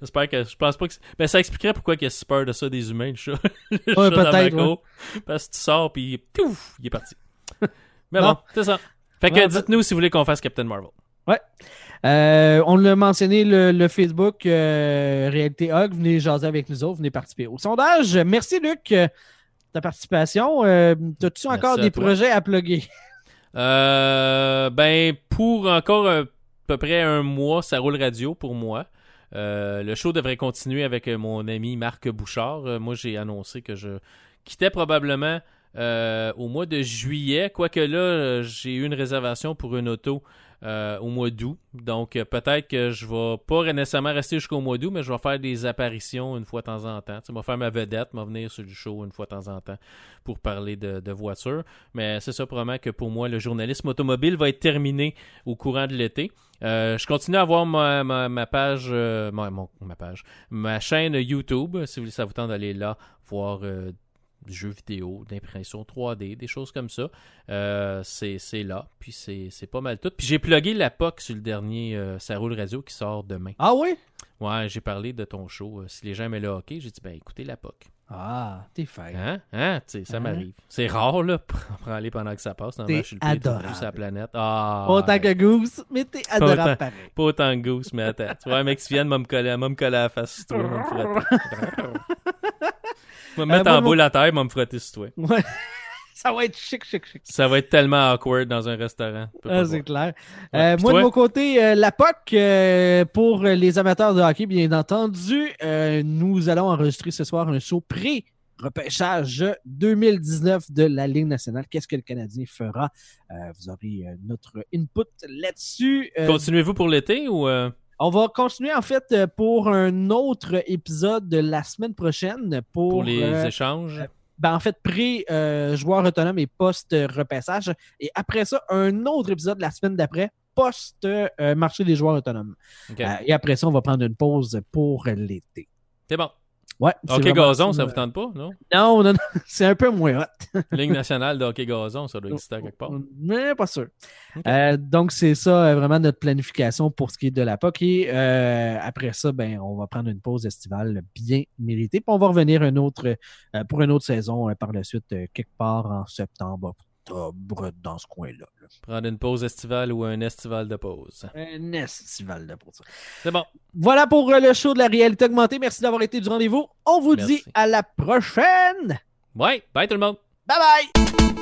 J'espère que je pense pas que ben ça expliquerait pourquoi il a si peur de ça des humains le chat. Le Ouais, chat dans ma. Parce que tu sors puis pouf, il est parti. Mais Bon. bon, c'est ça. Fait que Ouais, dites-nous si vous voulez qu'on fasse Captain Marvel. Euh, on l'a mentionné, le, le Facebook euh, Réalité Hog. Venez jaser avec nous autres, venez participer au sondage. Merci, Luc, euh, ta participation. Euh, T'as-tu encore des toi. projets à plugger? Euh, ben, pour encore à peu près un mois, ça roule radio pour moi. Le show devrait continuer avec mon ami Marc Bouchard. Moi, j'ai annoncé que je quittais probablement euh, au mois de juillet, quoique là, euh, j'ai eu une réservation pour une auto euh, au mois d'août. Donc, peut-être que je vais pas nécessairement rester jusqu'au mois d'août, mais je vais faire des apparitions une fois de temps en temps. Tu vais faire ma vedette, vais venir sur le show une fois de temps en temps pour parler de, voitures. Mais c'est ça, probablement que pour moi, le journalisme automobile va être terminé au courant de l'été. Je continue à avoir ma, page, ma, mon- ma page, ma chaîne YouTube. Si vous voulez, ça vous tente d'aller là, voir jeux vidéo, d'impression 3D, des choses comme ça. Euh, c'est c'est là, puis c'est c'est pas mal tout. Puis j'ai plugué la POC sur le dernier euh, Ça roule radio qui sort demain. Ah oui? Ouais, j'ai parlé de ton show. Euh, Si les gens aimaient le hockey, j'ai dit, ben écoutez la POC. Ah, t'es fin. Hein? Hein? Tu sais, ça Hein? m'arrive. C'est rare, là, pour aller pendant que ça passe. T'es je suis adorable. sur la planète. Ah! Pas autant que Goose, mais t'es adorable autant. pareil. Pas autant que Goose, mais attends. Tu vois, un mec qui vient de me coller, me coller à la face sur toi, me frotter. Me mettre Euh, moi, en mon- boule à terre, m'a me frotter sur toi. Ouais. Ça va être chic, chic, chic. Ça va être tellement awkward dans un restaurant. Ah, c'est clair. Ouais. Euh, moi, de mon côté, euh, la POC, euh, pour les amateurs de hockey, bien entendu, nous allons enregistrer ce soir un show pré-repêchage 2019 de la Ligue nationale. Qu'est-ce que le Canadien fera? Vous aurez notre input là-dessus. Continuez-vous pour l'été ou. on va continuer, en fait, pour un autre épisode de la semaine prochaine pour, pour les euh, échanges? Ben, en fait, pré-joueur autonome et post-repassage. Et après ça, un autre épisode la semaine d'après, post-marché des joueurs autonomes. Euh, et après ça, on va prendre une pause pour l'été. C'est bon. Ouais. Hockey gazon, ça euh, vous tente pas, non? Non, non, non, c'est un peu moins hot. Ligue nationale de hockey gazon, ça doit exister à quelque part. Mais pas sûr. Euh, donc, c'est ça euh, vraiment notre planification pour ce qui est de la POC. Et euh, après ça, ben, on va prendre une pause estivale bien méritée. Puis on va revenir un autre, euh, pour une autre saison euh, par la suite, euh, quelque part en septembre, octobre, dans ce coin-là. là. Prendre une pause estivale ou un estival de pause. Un estival de ça. C'est bon. Voilà pour euh, le show de la réalité augmentée. Merci d'avoir été du rendez-vous. On vous Merci. dit à la prochaine. Ouais, bye tout le monde. Bye bye!